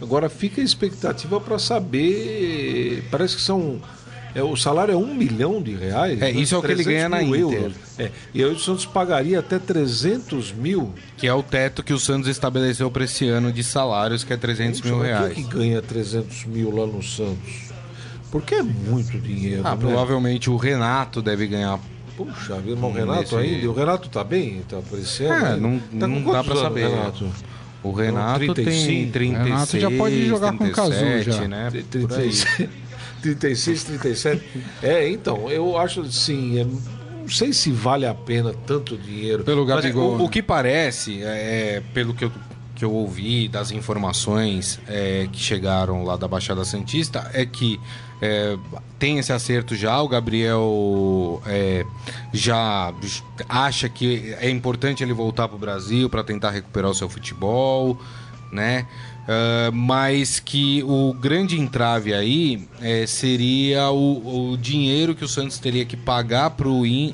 Agora fica a expectativa para saber. Parece que são. É, o salário é um milhão de reais. É, isso é o que ele 300 ganha na Inter. euros. É, e aí o Santos pagaria até 300 mil. Que é o teto que o Santos estabeleceu para esse ano de salários, que é 300 mil mas reais. Quem que ganha 300 mil lá no Santos? Porque é muito dinheiro. Ah, né? provavelmente o Renato deve ganhar. Puxa vida, mas o Renato Nesse- ainda. O Renato tá bem? Tá aparecendo? É, não, Tá não dá pra anos, saber. Renato? O Renato 35. tem 36, Renato já pode jogar com o Cazu 37, já. né? Por aí. 36, 36, 37. É, então, eu acho assim, é, não sei se vale a pena tanto dinheiro. Pelo Mas Gabigol. o, o que parece, é, pelo que eu, que eu ouvi das informações é, que chegaram lá da Baixada Santista, é que é, tem esse acerto já, o Gabriel é, já acha que é importante ele voltar para o Brasil para tentar recuperar o seu futebol, né? Ah, mas que o grande entrave aí é, seria o, o dinheiro que o Santos teria que pagar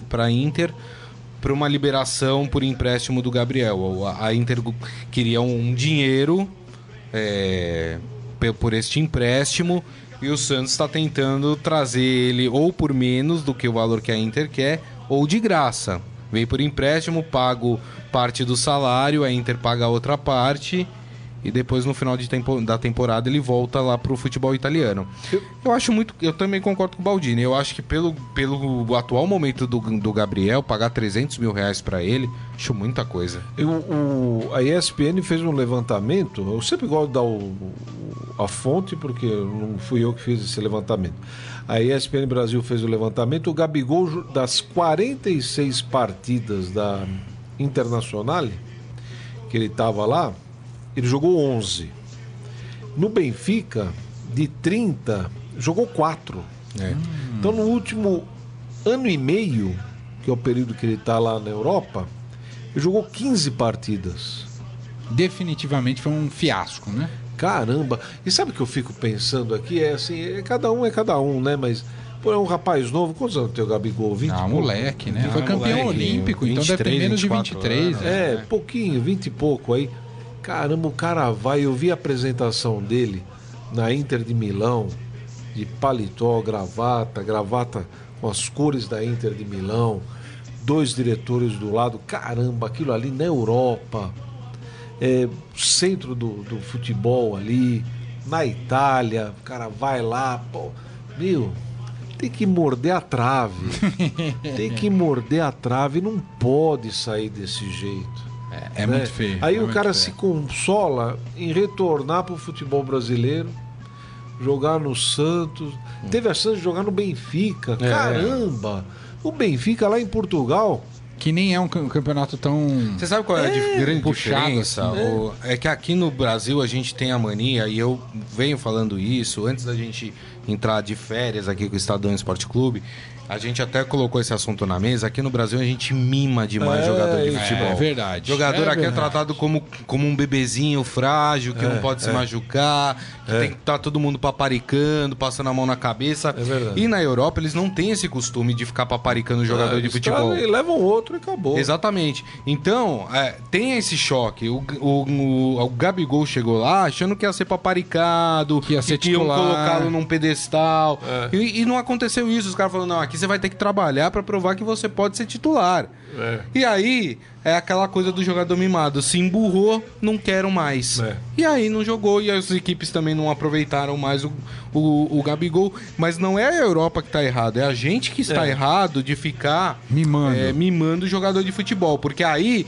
para a Inter para uma liberação por empréstimo do Gabriel. A, a Inter queria um dinheiro é, por este empréstimo e o Santos está tentando trazer ele ou por menos do que o valor que a Inter quer ou de graça. Vem por empréstimo, pago parte do salário, a Inter paga outra parte e depois no final de tempo, da temporada ele volta lá pro futebol italiano. Eu acho muito, eu também concordo com o Baldini. Eu acho que pelo, pelo atual momento do, do Gabriel, pagar 300 mil reais para ele, acho muita coisa. Eu, o, a ESPN fez um levantamento. Eu sempre gosto de dar o, a fonte, porque não fui eu que fiz esse levantamento. A ESPN Brasil fez o levantamento. O Gabigol, das 46 partidas da Internacional, que ele estava lá, ele jogou 11. No Benfica, de 30, jogou 4. É. Então, no último ano e meio, que é o período que ele está lá na Europa, ele jogou 15 partidas. Definitivamente foi um fiasco, né? Caramba! E sabe o que eu fico pensando aqui? É assim, é, cada um é cada um, né? Mas, pô, é um rapaz novo. Quantos anos tem o Gabigol? 20 Ah, moleque, né? Foi Ah, campeão moleque, olímpico, então deve ter 23, menos de 24 23. anos. né? É, pouquinho, 20 e pouco aí. Caramba, o cara vai. Eu vi a apresentação dele na Inter de Milão, de paletó, gravata, gravata com as cores da Inter de Milão, dois diretores do lado. Caramba, aquilo ali na Europa, é, centro do, do futebol ali, na Itália. O cara vai lá, pô, meu. Tem que morder a trave. Tem que morder a trave. Não pode sair desse jeito. É, né? muito feio. Aí é o cara feio. se consola em retornar para o futebol brasileiro, jogar no Santos. Teve a chance de jogar no Benfica. É. Caramba! O Benfica lá em Portugal. Que nem é um cam- campeonato tão. Você sabe qual é, a dif- grande puxado, diferença? assim, O- é que aqui no Brasil a gente tem a mania, e eu venho falando isso antes da gente entrar de férias aqui com o Estadão Esporte Clube. A gente até colocou esse assunto na mesa. Aqui no Brasil a gente mima demais É, jogador de futebol. É verdade. Jogador É aqui é verdade. tratado como, como um bebezinho frágil, que É, não pode se é. machucar, que É. tem que estar todo mundo paparicando, passando a mão na cabeça. É verdade. E na Europa eles não têm esse costume de ficar paparicando jogador Ah, de eles futebol. trazem, levam outro e acabou. Exatamente. Então, é, tem esse choque. O, o, o, o Gabigol chegou lá achando que ia ser paparicado, Que ia ser que iam colocá-lo num pedestal. É. E, e não aconteceu isso. Os caras falaram, não, aqui você vai ter que trabalhar pra provar que você pode ser titular. É. E aí, é aquela coisa do jogador mimado. Se emburrou, não quero mais. É. E aí não jogou, e as equipes também não aproveitaram mais o, o, o Gabigol. Mas não é a Europa que tá errado, é a gente que está É. errado de ficar Mimando. é, mimando o jogador de futebol. Porque aí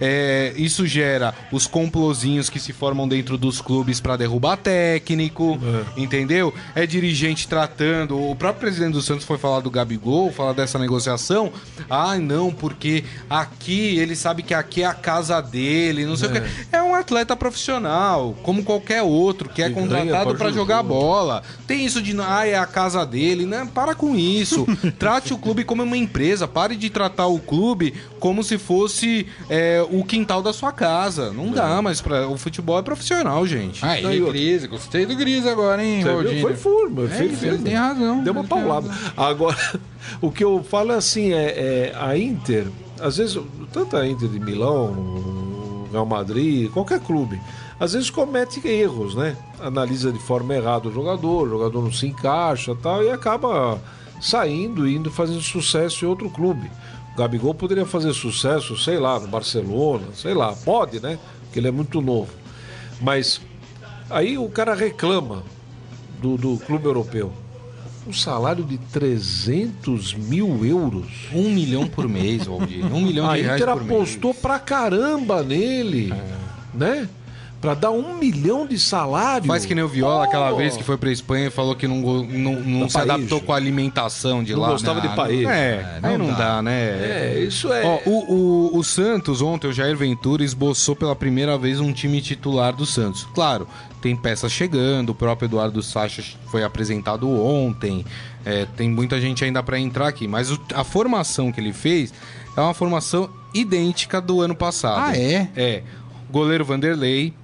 é, isso gera os complozinhos que se formam dentro dos clubes pra derrubar técnico, entendeu? É dirigente tratando. O próprio presidente do Santos foi falar do Gabigol, falar dessa negociação. Ah, não, porque aqui ele sabe que aqui é a casa dele, não sei o que. É um atleta profissional, como qualquer outro, que é contratado pra pra jogar bola. Tem isso de, ah, é a casa dele, né? Para com isso. Trate o clube como uma empresa. Pare de tratar o clube como se fosse é, o quintal da sua casa. Não dá, mas pra, o futebol é profissional, gente. Aí, Não, e outra- Gris, gostei do Gris agora, hein, Você viu? Valdinho? Foi furma, É, fez ele tem razão. Deu uma paulada. Agora, o que eu falo é assim, é, é a Inter, às vezes, tanto a Inter de Milão, Real Madrid, qualquer clube, às vezes comete erros, né? Analisa de forma errada o jogador, o jogador não se encaixa e tal, e acaba saindo e indo fazendo sucesso em outro clube. Gabigol poderia fazer sucesso, sei lá, no Barcelona, sei lá, pode, né? Porque ele é muito novo. Mas aí o cara reclama do, do clube europeu. Um salário de 300 mil euros. Um milhão por mês, Valdir. Um milhão A de reais Inter por apostou mês. pra caramba nele, né? Pra dar um milhão de salário. Faz que nem o Viola aquela Oh! vez que foi pra Espanha e falou que não, não, não se paeja. adaptou com a alimentação de Não lá. gostava né? de paeja. É, É, aí não não dá. dá, né? É, isso é. Ó, o, o, o Santos, ontem, o Jair Ventura esboçou pela primeira vez um time titular do Santos. Claro, tem peças chegando, o próprio Eduardo Sacha foi apresentado ontem, é, tem muita gente ainda pra entrar aqui, mas o- a formação que ele fez é uma formação idêntica do ano passado. Ah, é? É. Goleiro Vanderlei,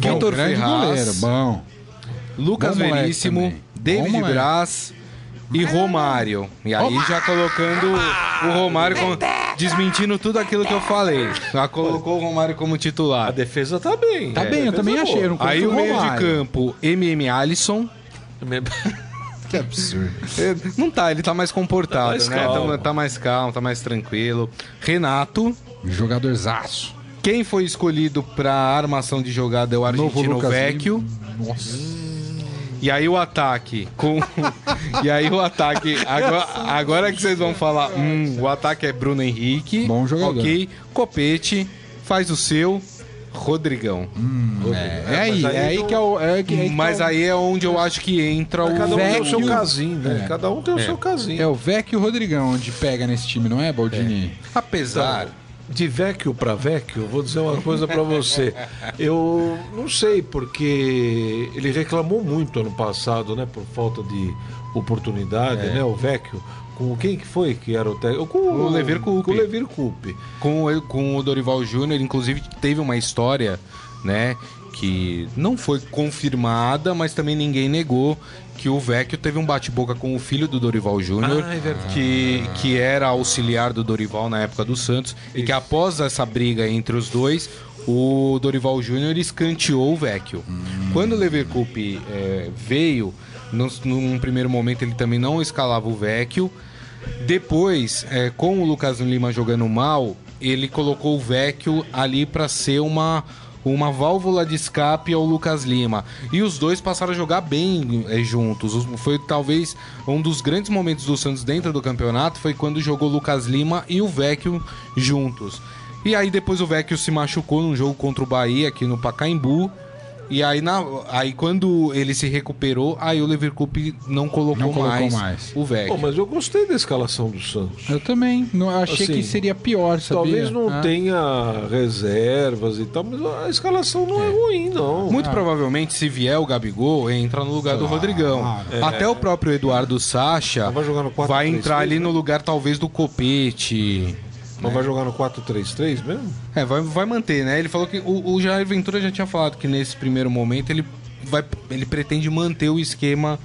Que um Vitor grande Ferraz, goleiro, bom. Lucas Bom Veríssimo. Bom David. Braz e Romário. E aí já colocando o Romário como. Desmentindo tudo aquilo que eu falei. Já colocou o Romário como A titular. defesa tá bem. Tá É, bem, eu também boa. achei. Aí o meio de campo, MM Alisson. Que absurdo. É, Não tá, ele tá mais comportado, Tá mais né? calmo. Tá, tá mais calmo, tá mais tranquilo. Renato, Jogadorzaço. Quem foi escolhido pra armação de jogada é o argentino Lucas Vecchio. Lima. Nossa. E aí o ataque com. e aí o ataque. Agora, agora que vocês vão falar. Hum, o ataque é Bruno Henrique. Bom jogador. Ok. Copete. Faz o seu. Rodrigão. É, aí, mas aí é aí que é o. É, que- é que Mas é o- aí é onde eu acho que entra o. Cada um tem o seu Vecchio. casinho, né? É. Cada um tem o seu casinho. É o Vecchio e o Rodrigão onde pega nesse time, não é, Baldini? Apesar. De vecchio para vecchio, vou dizer uma coisa para você. Eu não sei, porque ele reclamou muito ano passado, né? Por falta de oportunidade, né? O vecchio. Com quem que foi que era o técnico? Com O Levir Coupe. Com o Levir Coupe. com o Dorival Júnior, inclusive teve uma história, né, que não foi confirmada, mas também ninguém negou que o Vecchio teve um bate-boca com o filho do Dorival Júnior, Ah, é que, que era auxiliar do Dorival na época do Santos, e que após essa briga entre os dois, o Dorival Júnior escanteou o Vecchio. Quando o Leverkusen eh, veio, num, num primeiro momento ele também não escalava o Vecchio, depois, é, com o Lucas Lima jogando mal, ele colocou o Vecchio ali para ser uma, uma válvula de escape ao Lucas Lima. E os dois passaram a jogar bem é, juntos. Os- Foi talvez um dos grandes momentos do Santos dentro do campeonato, foi quando jogou Lucas Lima e o Vecchio juntos. E aí depois o Vecchio se machucou num jogo contra o Bahia aqui no Pacaembu. E aí, na, aí quando ele se recuperou, aí o Leverkusen não colocou, Não colocou mais, mais. o Vecchio. Pô, mas eu gostei da escalação do Santos. Eu também. Não, achei Assim, que seria pior, sabia? Talvez não Ah. tenha reservas e tal, mas a escalação não é, ruim, não. Muito provavelmente, se vier o Gabigol, entra no lugar do Rodrigão. É. Até o próprio Eduardo Sacha vai jogar no 4-3-3, vai entrar ali né? no lugar, talvez, do Copete. Não vai jogar no 4-3-3 mesmo? É, vai, vai manter, né? Ele falou que o, o Jair Ventura já tinha falado que nesse primeiro momento ele, vai, ele pretende manter o esquema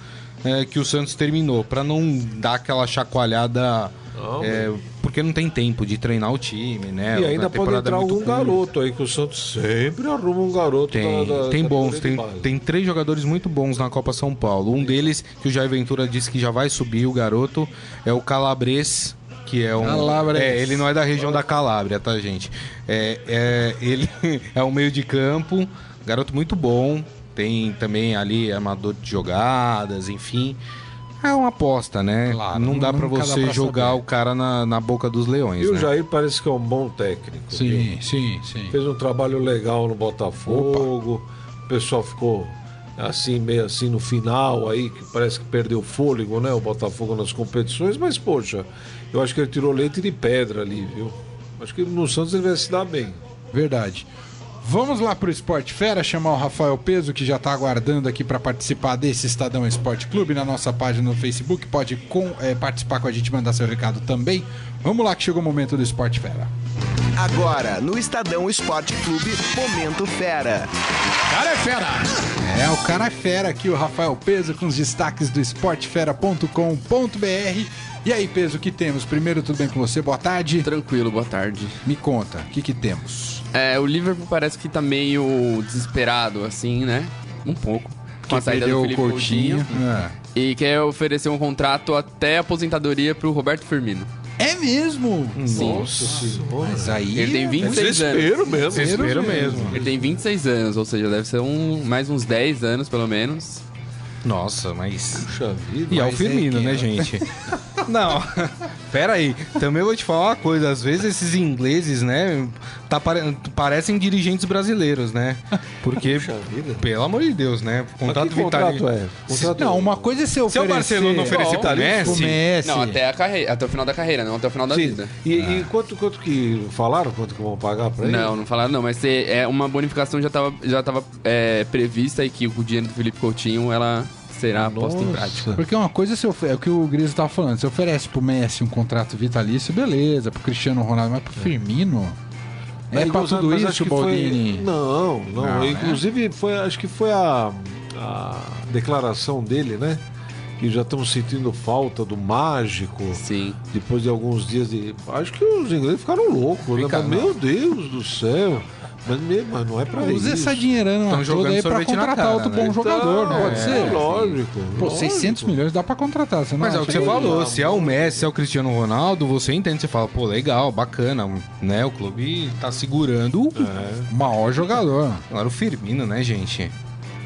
é, que o Santos terminou, pra não dar aquela chacoalhada. Não, é, porque não tem tempo de treinar o time, né? E ainda pode temporada entrar algum curta. garoto aí, que o Santos sempre arruma um garoto Tem, da, da tem bons, categoria tem, tem três jogadores muito bons na Copa São Paulo. Um deles, que o Jair Ventura disse que já vai subir, o garoto, é o Calabres, que é um. Calabres. É, ele não é da região da Calábria, tá, gente? É, é, ele é um meio de campo, garoto muito bom. Tem também ali amador de jogadas, enfim. É uma aposta, né? Claro, não dá nunca pra dá você pra jogar saber. o cara na, na boca dos leões. E o né? Jair parece que é um bom técnico. viu? Sim, sim, sim. Fez um trabalho legal no Botafogo. O pessoal ficou assim, meio assim no final aí, que parece que perdeu fôlego, né? O Botafogo nas competições, mas poxa, eu acho que ele tirou leite de pedra ali, viu? Acho que no Santos ele vai se dar bem. Verdade. Vamos lá pro Esporte Fera, chamar o Rafael Peso, que já está aguardando aqui para participar desse Estadão Esporte Clube na nossa página no Facebook. Pode com- eh, participar com a gente e mandar seu recado também. Vamos lá que chegou o momento do Esporte Fera. Agora, no Estadão Esporte Clube, Momento Fera. Cara é fera! É, o cara é fera aqui, o Rafael Peso, com os destaques do esportefera.com.br. E aí, Peso, o que temos? Primeiro, tudo bem com você? Boa tarde. Tranquilo, boa tarde. Me conta, o que que temos? É, o Liverpool parece que tá meio desesperado, assim, né? Um pouco. Com a saída do o Felipe Coutinho. Coutinho. É. E quer oferecer um contrato até a aposentadoria pro Roberto Firmino. É mesmo? Sim. Nossa senhora. Mas aí... Ele tem é 26 anos. Desespero mesmo. Desespero mesmo. Ele tem 26 anos, ou seja, deve ser um, mais uns 10 anos, pelo menos. Nossa, mas. Puxa vida. E é o é Firmino, que- né, gente? Não, pera aí. Também vou te falar uma coisa. Às vezes esses ingleses, né, tá pare- parecem dirigentes brasileiros, né? Porque, Puxa vida. pelo amor de Deus, né? Contrato vitalício. é? Contrato Não, uma coisa é se Se o oferecer... Barcelona oferecer pro pro Messi, Messi... Não, até, a carreira, até o final da carreira, não até o final da Sim. vida. E, e quanto, quanto que falaram? Quanto que vão pagar pra ele? Não, não falaram não, mas se- é uma bonificação já estava já tava, é, prevista e que o dinheiro do Felipe Coutinho ela será posta em prática. Porque uma coisa se ofe- é o que o Gris tava falando. Se oferece pro Messi um contrato vitalício, beleza. Pro Cristiano Ronaldo, mas pro Firmino. É, pra inclusive, tudo mas isso, que foi- Baldini. Não, não. Não, né? inclusive, foi, acho que foi a, a declaração dele, né? Que já estamos sentindo falta do mágico. Sim. Depois de alguns dias de. Acho que os ingleses ficaram loucos, né? Fica, Mas, não. Meu Deus do céu! Mas, mesmo, mas não é pra Usa isso. essa dinheirama Tão toda jogando aí pra contratar cara, outro né? bom jogador, não Então, pode é, ser? Lógico. Pô, lógico. 600 milhões dá pra contratar, você não Mas é o que você falou, se é o Messi, se é o Cristiano Ronaldo, você entende, você fala, pô, legal, bacana, né? O clube tá segurando o É. O maior jogador. Agora o Firmino, né, gente?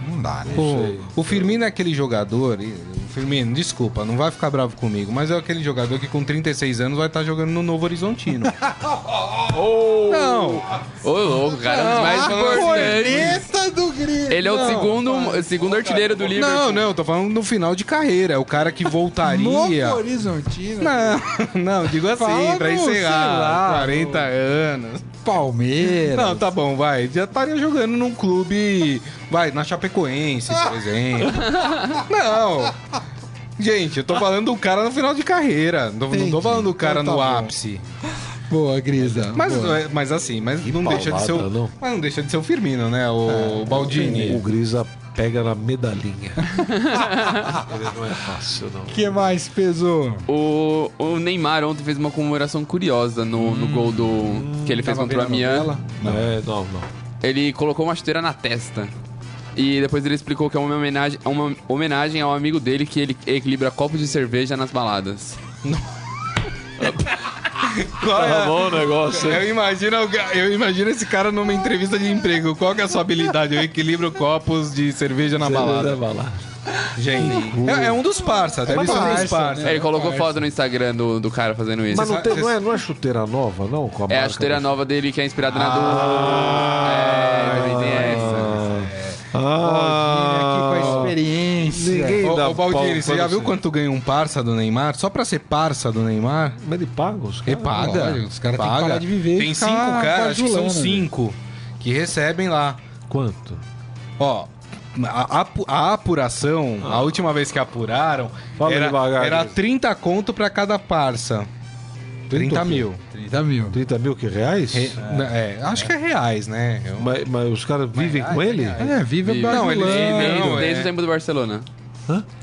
Não dá, né? Pô, o Firmino é aquele jogador. Firmino, desculpa, não vai ficar bravo comigo, mas é aquele jogador que com 36 anos vai estar jogando no Novo Horizontino. Não, Ô, louco, cara, é dos mais importantes. Corneta do grito! Ele é o Não, segundo, segundo artilheiro do Liverpool. não, não, tô falando no final de carreira. É o cara que voltaria. Novo Horizontino. Não, não, digo assim, Fala pra encerrar. lá, 40 anos. Palmeiras. Não, tá bom, vai. Já estaria jogando num clube. Vai, na Chapecoense, por exemplo. Não. Gente, eu tô falando do cara no final de carreira. Não, não tô falando do cara Então no tá bom. ápice. Boa, Grisa. Mas, Boa. é- mas assim, mas não deixa de ser o. não. Mas não deixa de ser o Firmino, né? O Baldini. O Grisa pega na medalhinha. Ele não é fácil, não. O que mais pesou? O, o Neymar ontem fez uma comemoração curiosa no, no gol do que ele fez Tava contra o vendo a Amiens. novela? É, não, não. Ele colocou uma chuteira na testa. E depois ele explicou que é uma homenagem, é uma homenagem ao amigo dele que ele equilibra copos de cerveja nas baladas. Qual é a- bom o negócio, Eu imagino, eu imagino esse cara numa entrevista de emprego. Qual que é a sua habilidade? Eu equilibro copos de cerveja na balada. Gente, é, é um dos parça, deve ser um dos parça, parça. né? ele colocou parça. foto no Instagram do, do cara fazendo isso. Mas não, tem, não, é, não é chuteira nova, não? Com a É a chuteira nova dele que é inspirada na do. Ah, é, também tem essa. Ah, experiência. Ninguém Ô, dá ô Baldini, você já viu quanto ganha um parça do Neymar? Só pra ser parça do Neymar? Mas ele paga os Ele caras? paga. lógico, os caras têm que paga. parar de viver Tem cinco caras, acho que são bajulando, cinco, que recebem lá. Quanto? Ó, a, apu- a apuração, a última vez que apuraram, Fala era, devagar, era Cris. 30 conto pra cada parça. 30 o quê? mil. 30 mil. 30 mil que reais? Re- é, acho que é reais, né? Eu- Mas, mas os caras vivem com ele? É, vive Vive. bajulando. Não, ele- Desde, Não, desde é. o tempo do Barcelona.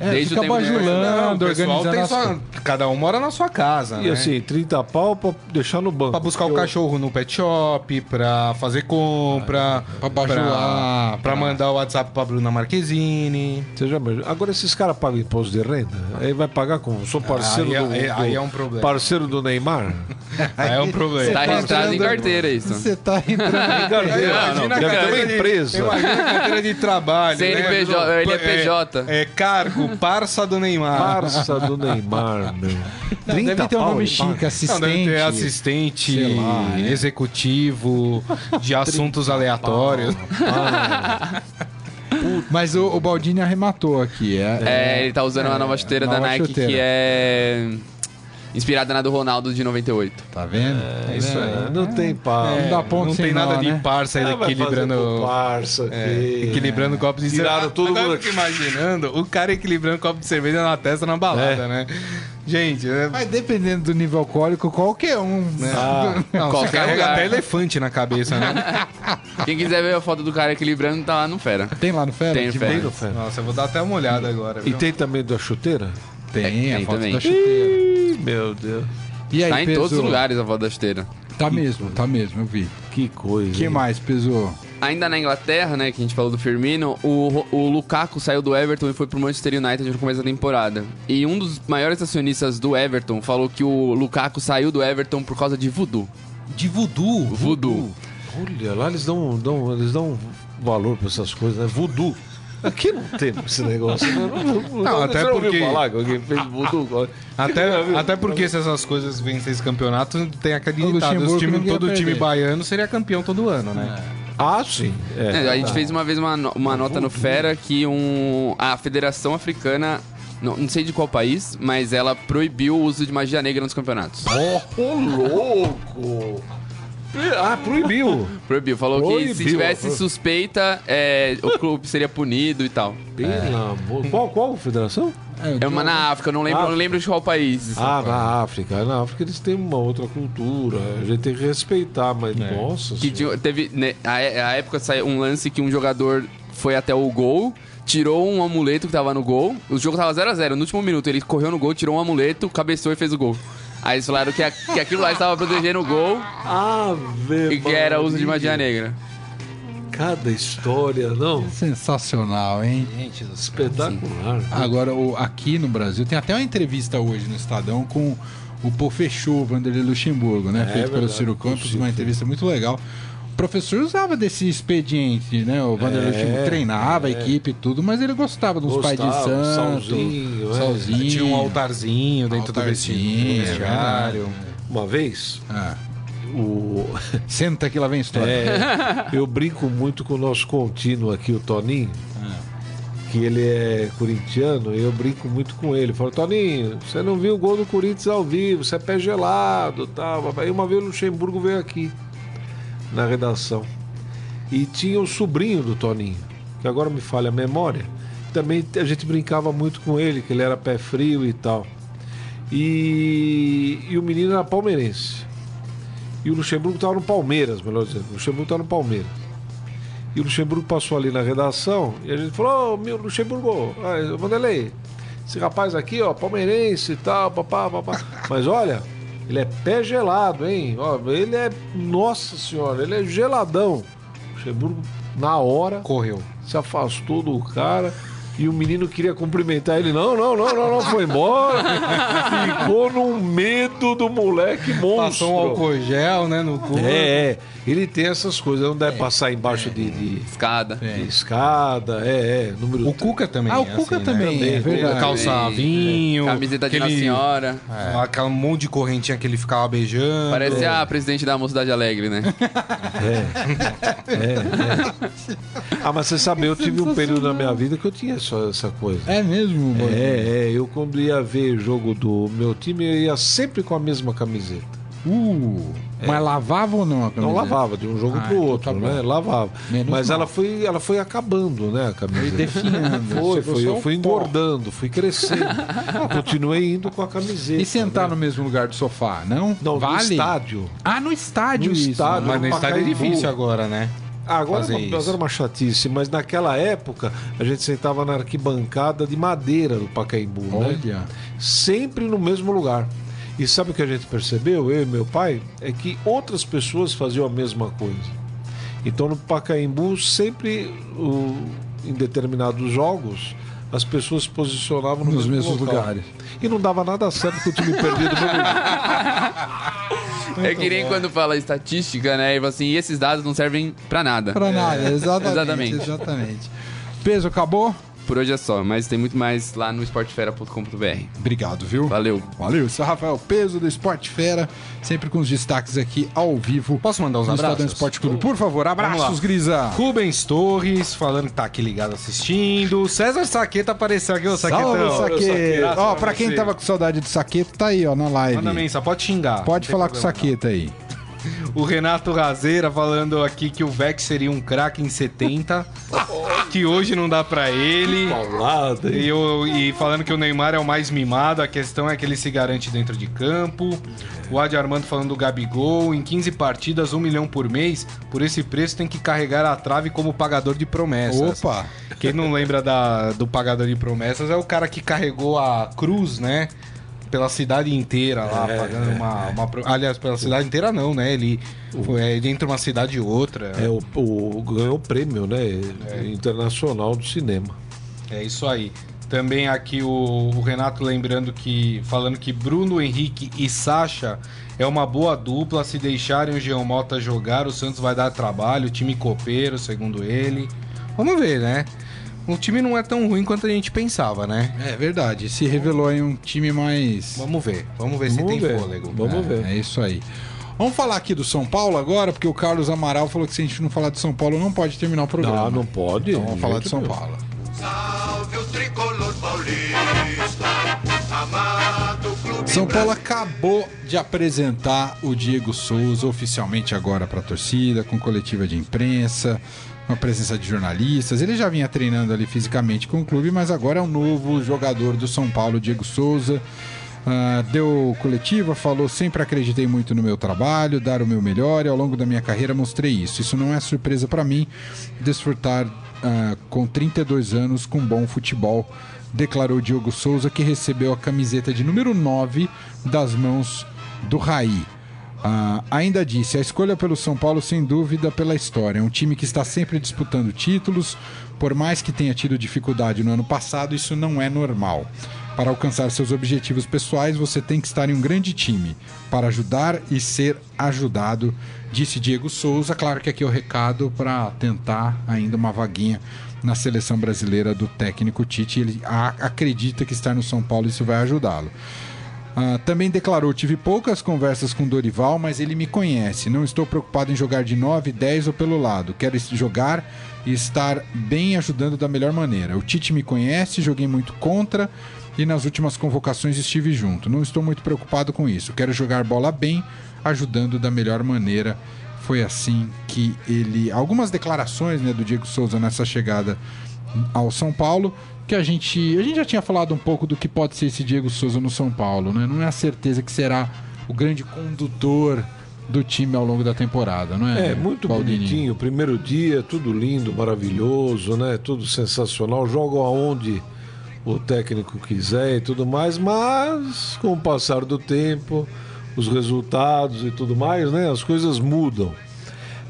É, desde fica o bajulando, o organizando tem as sua. Cada um mora na sua casa, E né? assim, 30 pau pra deixar no banco. Pra buscar o Eu- cachorro no pet shop, pra fazer compra, Pra bajular, pra, pra- mandar o WhatsApp pra Bruna Marquezine. Você imagina? Agora esses caras pagam imposto de renda? Aí vai pagar como? Sou parceiro Aí é- do, aí- do- aí é um problema. Parceiro do Neymar? Aí é um problema. Tá registrado em carteira isso. Você tá entrando. Carteira, Imagina deve ter uma carteira de- empresa. Imagina carteira de trabalho. CNPJ, né? ele é PJ. É, cargo, parça do Neymar. Parça do Neymar, meu. Não, 30 deve ter um nome chique, assistente. Não, deve ter assistente, lá, é. executivo, de assuntos aleatórios. Mas o, o Baldini arrematou aqui. É, É, ele tá usando uma nova chuteira da nova Nike chuteira. que é inspirada na do Ronaldo de 98. Tá vendo? É isso aí. Não tem pau. Não dá ponto não tem nada nó, de né? parça fazer equilibrando. Parça é, aqui. equilibrando copos de Tiraram cerveja. todo Agora mundo eu fico imaginando o cara equilibrando copo de cerveja na testa na balada, É. né? Gente, é... Mas dependendo do nível alcoólico, qualquer um. né? Ah, não, Qualquer carrega lugar. até elefante na cabeça, né? Quem quiser ver a foto do cara equilibrando, tá lá no Fera. Tem lá no Fera? Tem no. Fera. no Fera. Nossa, eu vou dar até uma olhada agora. E viu? tem também da chuteira? Tem, Tem a foto também. da chuteira. Meu Deus. E aí, Tá em pesou? todos os lugares a foto da chuteira. Tá mesmo, tá mesmo, eu vi. Que coisa. O que hein? mais pesou? Ainda na Inglaterra, né, que a gente falou do Firmino, o, o Lukaku saiu do Everton e foi pro Manchester United no começo da temporada. E um dos maiores acionistas do Everton falou que o Lukaku saiu do Everton por causa de voodoo. De voodoo. Voodoo. Olha, lá eles dão, dão, eles dão valor pra essas coisas, né? Voodoo. Aqui não tem esse negócio. Né? Não, Não, até porque- falar que alguém fez voodoo? Até, até porque se essas coisas vencem esse campeonato, tem aquele ditado. Os time, todo time baiano seria campeão todo ano, né? Ah, sim. É. É, a gente fez uma vez uma, uma nota no Fera que um, a Federação Africana, não, não sei de qual país, mas ela proibiu o uso de magia negra nos campeonatos. Ô, louco! Ah, proibiu. Proibiu, falou que se Proibiu. tivesse suspeita, é, o clube seria punido e tal. Pelo amor. Qual, qual federação? É uma na África, eu não lembro, eu não lembro de qual país. Ah, na África. Na África eles têm uma outra cultura. A gente tem que respeitar, mas nossa. Que senhora. teve, né, a, a época saiu um lance que um jogador foi até o gol, tirou um amuleto que tava no gol. O jogo tava 0x0. No último minuto, ele correu no gol, tirou um amuleto, cabeceou e fez o gol. Aí eles falaram que, a- que aquilo lá estava protegendo o gol Ave e que era uso de magia negra. Cada história, não? Sensacional, hein? Gente. Espetacular. Agora, o- aqui no Brasil, tem até uma entrevista hoje no Estadão com o Pô Fechou, Vanderlei Luxemburgo, né? É Feito pelo verdade, Ciro Campos, uma entrevista muito legal. O professor usava desse expediente, né? O Vanderlei É, treinava a é. equipe e tudo, mas ele gostava dos pais de santo. salzinho, é. salzinho. Tinha um altarzinho dentro do Altarzinho, vestiário. Uma vez, Ah, o... senta que lá vem história. É, eu brinco muito com o nosso contínuo aqui, o Toninho, que ele é corintiano, e eu brinco muito com ele. Falo, Toninho, você não viu o gol do Corinthians ao vivo, você é pé gelado tal. Aí uma vez o Luxemburgo veio aqui na redação. E tinha o sobrinho do Toninho, que agora me falha a memória. Também a gente brincava muito com ele, que ele era pé frio e tal. E, e o menino era palmeirense. E o Luxemburgo estava no Palmeiras, melhor dizendo. O Luxemburgo estava no Palmeiras. E o Luxemburgo passou ali na redação e a gente falou: Ô, meu Luxemburgo, ah, esse rapaz aqui, ó, palmeirense e tal, papá, papá. Mas olha, ele é pé gelado, hein? Ó, ele é, nossa senhora, ele é geladão. O Luxemburgo, na hora, Correu. se afastou do cara. E o menino queria cumprimentar ele. Não, não, não, não, não, foi embora. Ficou no medo do moleque monstro. Passou um álcool gel, né, no cu. É, é. Ele tem essas coisas, não deve passar embaixo de, de- Escada. de escada, é, é. Número O Cuca também. Ah, o é Cuca assim, também, Também, é verdade. Calça vinho. Camiseta de aquele- Nossa Senhora. É. Aquela monte de correntinha que ele ficava beijando. Parece a presidente da Mocidade Alegre, né? Ah, mas você sabe, eu tive um período na minha vida que eu tinha essa, essa coisa. É mesmo, mano? É, é, eu quando ia ver jogo do meu time, eu ia sempre com a mesma camiseta. Uh, mas lavava ou não a Não lavava de um jogo Ah, pro então outro, tá né? Lavava. Menos Mas mal. ela foi, ela foi acabando, né, a camiseta. definhando. Foi, foi. Eu fui engordando, fui crescendo. Continuei indo com a camiseta. E sentar né? no mesmo lugar do sofá, não? Não, no vale? estádio. Ah, no estádio No isso. estádio. né? Mas no estádio é difícil agora, né? Ah, agora, é Fazer uma, agora é uma chatice, mas naquela época a gente sentava na arquibancada de madeira do Pacaembu, né? Olha. Sempre no mesmo lugar. E sabe o que a gente percebeu, eu e meu pai? É que outras pessoas faziam a mesma coisa. Então no Pacaembu, sempre o- em determinados jogos, as pessoas se posicionavam no Nos mesmo mesmos local. lugares. E não dava nada certo que o time perdia do mesmo jeito. É que nem quando fala estatística, né? E fala assim, e esses dados não servem pra nada. Pra nada, exatamente, Exatamente. exatamente. Peso acabou? Por hoje é só, mas tem muito mais lá no esportefera.com.br. Obrigado, viu? Valeu. Valeu, é Rafael Peso do Esporte Fera, sempre com os destaques aqui ao vivo. Posso mandar uns no Estadão abraços? Esporte Clube. Por favor, abraços. Grisa. Rubens Torres, falando que tá aqui ligado assistindo. César Saqueta apareceu aqui, ô Saquetão. Salve, Saqueta. Ó, pra quem tava com saudade do Saqueta, tá aí, ó, na live. Manda mensagem, pode xingar. Pode falar com o Saqueta aí. O Renato Razeira falando aqui que o Vex seria um craque em 70, que hoje não dá pra ele. Paulada, hein? E, o- e falando que o Neymar é o mais mimado, a questão é que ele se garante dentro de campo. O Adi Armando falando do Gabigol, em 15 partidas, 1 milhão por mês. Por esse preço tem que carregar a trave como pagador de promessas. Opa! Quem não lembra da- do pagador de promessas é o cara que carregou a cruz, né? Pela cidade inteira lá, pagando uma, uma pro- Aliás, pela cidade inteira não, né? Ele é, entre uma cidade e outra. É, o, o- ganhou o prêmio, né? Internacional do cinema. É isso aí. Também aqui o, o Renato lembrando que. falando que Bruno Henrique e Sacha é uma boa dupla. Se deixarem o Geomota jogar, o Santos vai dar trabalho, time copeiro, segundo ele. Vamos ver, né? O time não é tão ruim quanto a gente pensava, né? É verdade, se revelou aí um time mais. Vamos ver. Vamos ver se Vamos tem ver. fôlego. Vamos é, ver. É isso aí. Vamos falar aqui do São Paulo agora, porque o Carlos Amaral falou que se a gente não falar de São Paulo, não pode terminar o programa. Ah, não pode. Então vamos falar de São nenhum. Paulo. Salve o tricolor paulista, amado clube. São Paulo acabou de apresentar o Diego Souza oficialmente agora para a torcida, com coletiva de imprensa, com a presença de jornalistas. Ele já vinha treinando ali fisicamente com o clube, mas agora é o novo jogador do São Paulo, Diego Souza. Ah, deu coletiva, falou: sempre acreditei muito no meu trabalho, dar o meu melhor e ao longo da minha carreira mostrei isso. Isso não é surpresa para mim, desfrutar ah, com 32 anos com bom futebol, declarou Diogo Souza, que recebeu a camiseta de número 9 das mãos do Raí. Ah, ainda disse: a escolha pelo São Paulo, sem dúvida, pela história. É um time que está sempre disputando títulos. Por mais que tenha tido dificuldade no ano passado, isso não é normal. Para alcançar seus objetivos pessoais, você tem que estar em um grande time para ajudar e ser ajudado, disse Diego Souza. Claro que aqui é o recado para tentar ainda uma vaguinha na seleção brasileira do técnico Tite. Ele acredita que estar no São Paulo isso vai ajudá-lo. Ah, também declarou: tive poucas conversas com Dorival, mas ele me conhece. Não estou preocupado em jogar de 9, 10 ou pelo lado. Quero jogar e estar bem ajudando da melhor maneira. O Tite me conhece, joguei muito contra e nas últimas convocações estive junto. Não estou muito preocupado com isso. Quero jogar bola bem, ajudando da melhor maneira. Foi assim que ele. Algumas declarações né, do Diego Souza nessa chegada ao São Paulo, que a gente, a gente já tinha falado um pouco do que pode ser esse Diego Souza no São Paulo, né? Não é a certeza que será o grande condutor do time ao longo da temporada, não é? É, muito Baldini? bonitinho. Primeiro dia, tudo lindo, maravilhoso, né? Tudo sensacional. Jogam aonde o técnico quiser e tudo mais, mas com o passar do tempo, os resultados e tudo mais, né? As coisas mudam.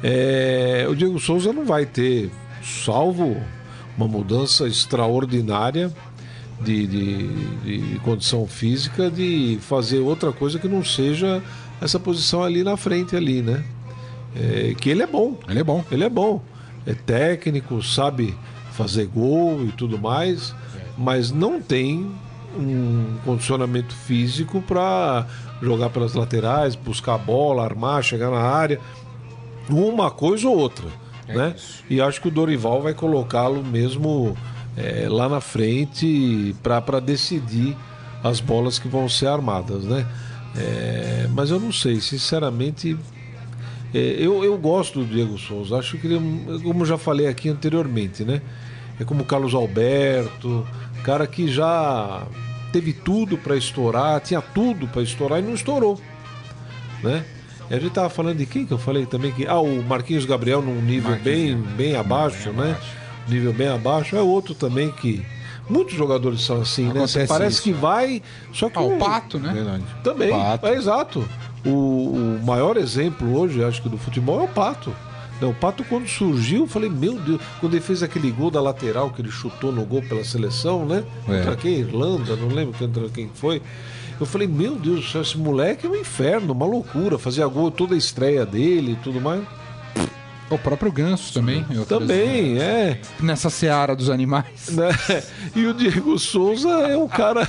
É, o Diego Souza não vai ter, salvo uma mudança extraordinária de, de, de condição física, de fazer outra coisa que não seja essa posição ali na frente ali, né? É, que ele é bom, Ele é bom. ele é bom, é técnico, sabe fazer gol e tudo mais, mas não tem um condicionamento físico para jogar pelas laterais, buscar a bola, armar, chegar na área, uma coisa ou outra, né? E acho que o Dorival vai colocá-lo mesmo é, lá na frente para decidir as bolas que vão ser armadas, né? É, mas eu não sei, sinceramente, é, eu, eu gosto do Diego Souza. Acho que ele, é como já falei aqui anteriormente, né? É como o Carlos Alberto, cara que já teve tudo para estourar, tinha tudo para estourar e não estourou, né? A gente tava falando de quem que eu falei também que ah, o Marquinhos Gabriel num nível bem bem abaixo, né? Nível bem abaixo. É outro também que muitos jogadores são assim, né? Acontece Parece isso. que vai, só que Ah, o- o Pato, né? Verdade. também, Pato. é exato. O, o maior exemplo hoje, acho que do futebol é o Pato. O Pato quando surgiu, eu falei, meu Deus, quando ele fez aquele gol da lateral que ele chutou no gol pela seleção, né? É. Contra quem? Irlanda, não lembro contra quem foi. Eu falei, meu Deus, do céu, esse moleque é um inferno, uma loucura. Fazia gol toda a estreia dele e tudo mais. O próprio Ganso também. é outro Também, é. exemplo. Nessa seara dos animais. né? E o Diego Souza é um cara.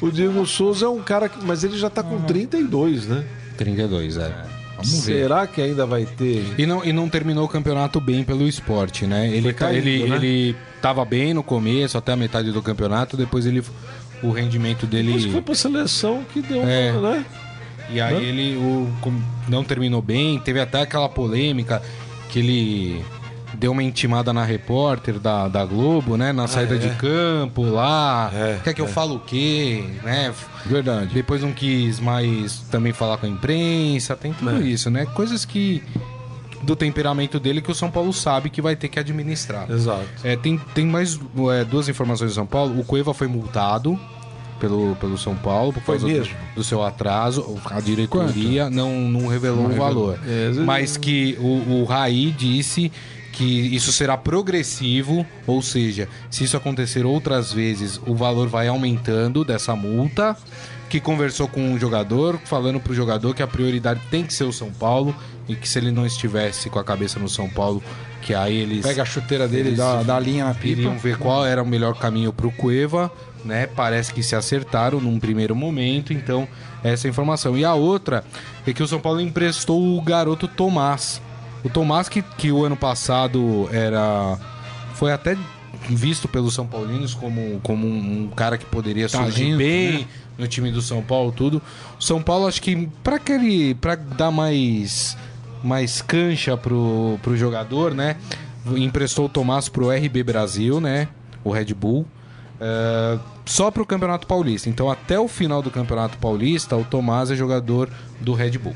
O Diego Souza é um cara que. Mas ele já tá com 32, né? 32, é. Vamos ver. Será que ainda vai ter. E não, e não terminou o campeonato bem pelo esporte, né? Ele, Foi tá- caindo, ele, né? ele tava bem no começo, até a metade do campeonato, depois ele o rendimento dele. Mas foi pra seleção que deu, É. uma, né? E aí Né? ele o, não terminou bem, teve até aquela polêmica que ele deu uma intimada na repórter da, da Globo, né? Na saída é. de campo lá. É, Quer que eu fale o quê? Né? Verdade. Depois não quis mais também falar com a imprensa, tem tudo É. isso, né? Coisas que. Do temperamento dele que o São Paulo sabe que vai ter que administrar. Exato. É, tem, tem mais é, duas informações do São Paulo. O Cueva foi multado pelo, pelo São Paulo por causa do, do seu atraso. A diretoria não, não revelou o valor. É, Mas que o, o Raí disse que isso será progressivo, ou seja, se isso acontecer outras vezes, o valor vai aumentando dessa multa. Que conversou com o jogador, falando pro jogador que a prioridade tem que ser o São Paulo e que se ele não estivesse com a cabeça no São Paulo, que aí eles Pega a chuteira dele, dá, dá a linha na pipa. iriam ver qual era o melhor caminho para o Cueva, né? Parece que se acertaram num primeiro momento, então essa é a informação. E a outra é que o São Paulo emprestou o garoto Tomás. O Tomás que, que o ano passado era foi até visto pelos São Paulinos como, como um, um cara que poderia surgir Talento, bem né? no time do São Paulo, tudo. O São Paulo acho que para aquele para dar mais mais cancha pro, pro jogador, né? Emprestou o Tomás pro RB Brasil, né? O Red Bull. É, só pro Campeonato Paulista. Então, até o final do Campeonato Paulista, o Tomás é jogador do Red Bull.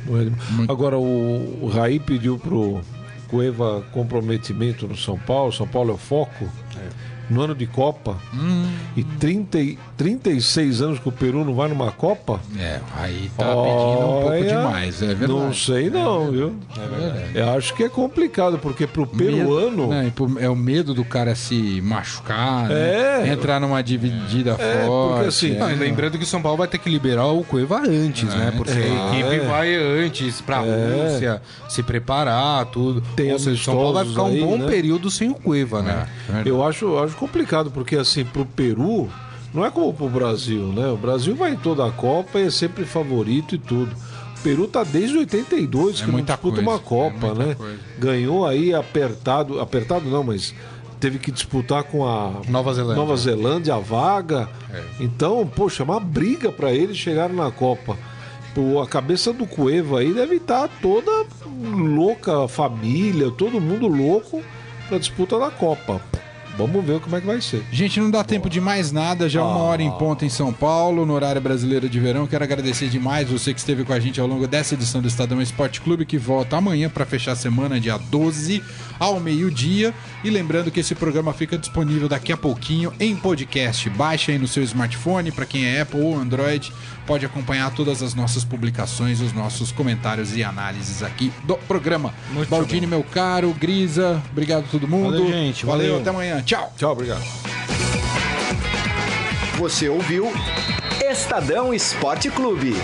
Agora o, o Raí pediu pro Cueva comprometimento no São Paulo. São Paulo é o foco. No ano de Copa. E 30, e 36 anos que o Peru não vai numa Copa? É, aí tá pedindo um pouco Olha, demais, é verdade. Não sei não, viu? É verdade. Eu acho que é complicado, porque pro peruano... Medo, né, é o medo do cara se machucar, né? É. entrar numa dividida É, forte. porque assim, é. Lembrando que o São Paulo vai ter que liberar o Cueva antes, né? Porque a equipe é. vai antes pra Rússia, se preparar, tudo. Tem Ou seja, o São Paulo vai ficar um amistosos bom aí, né? período sem o Cueva, né? Eu acho, acho complicado, porque assim, pro Peru, não é como pro Brasil, né? O Brasil vai em toda a Copa e é sempre favorito e tudo. O Peru tá desde 82 É que não disputa coisa, uma Copa, é né? coisa. Ganhou aí apertado, apertado não, mas teve que disputar com a Nova Zelândia. Nova Zelândia a vaga. Então, poxa, é uma briga para eles chegarem na Copa. Pô, a cabeça do Cueva aí deve estar toda louca, a família, todo mundo louco pra disputa da Copa. Vamos ver como é que vai ser. Gente, não dá tempo de mais nada, já uma hora em ponto em São Paulo, no horário brasileiro de verão. Quero agradecer demais você que esteve com a gente ao longo dessa edição do Estadão Esporte Clube, que volta amanhã para fechar a semana, dia 12, ao meio-dia. E lembrando que esse programa fica disponível daqui a pouquinho em podcast. Baixa aí no seu smartphone, para quem é Apple ou Android, pode acompanhar todas as nossas publicações, os nossos comentários e análises aqui do programa. Muito Baldini, meu caro, Grisa, obrigado a todo mundo. Valeu, gente, valeu. valeu. até amanhã. Tchau. Tchau, obrigado. Você ouviu Estadão Esporte Clube.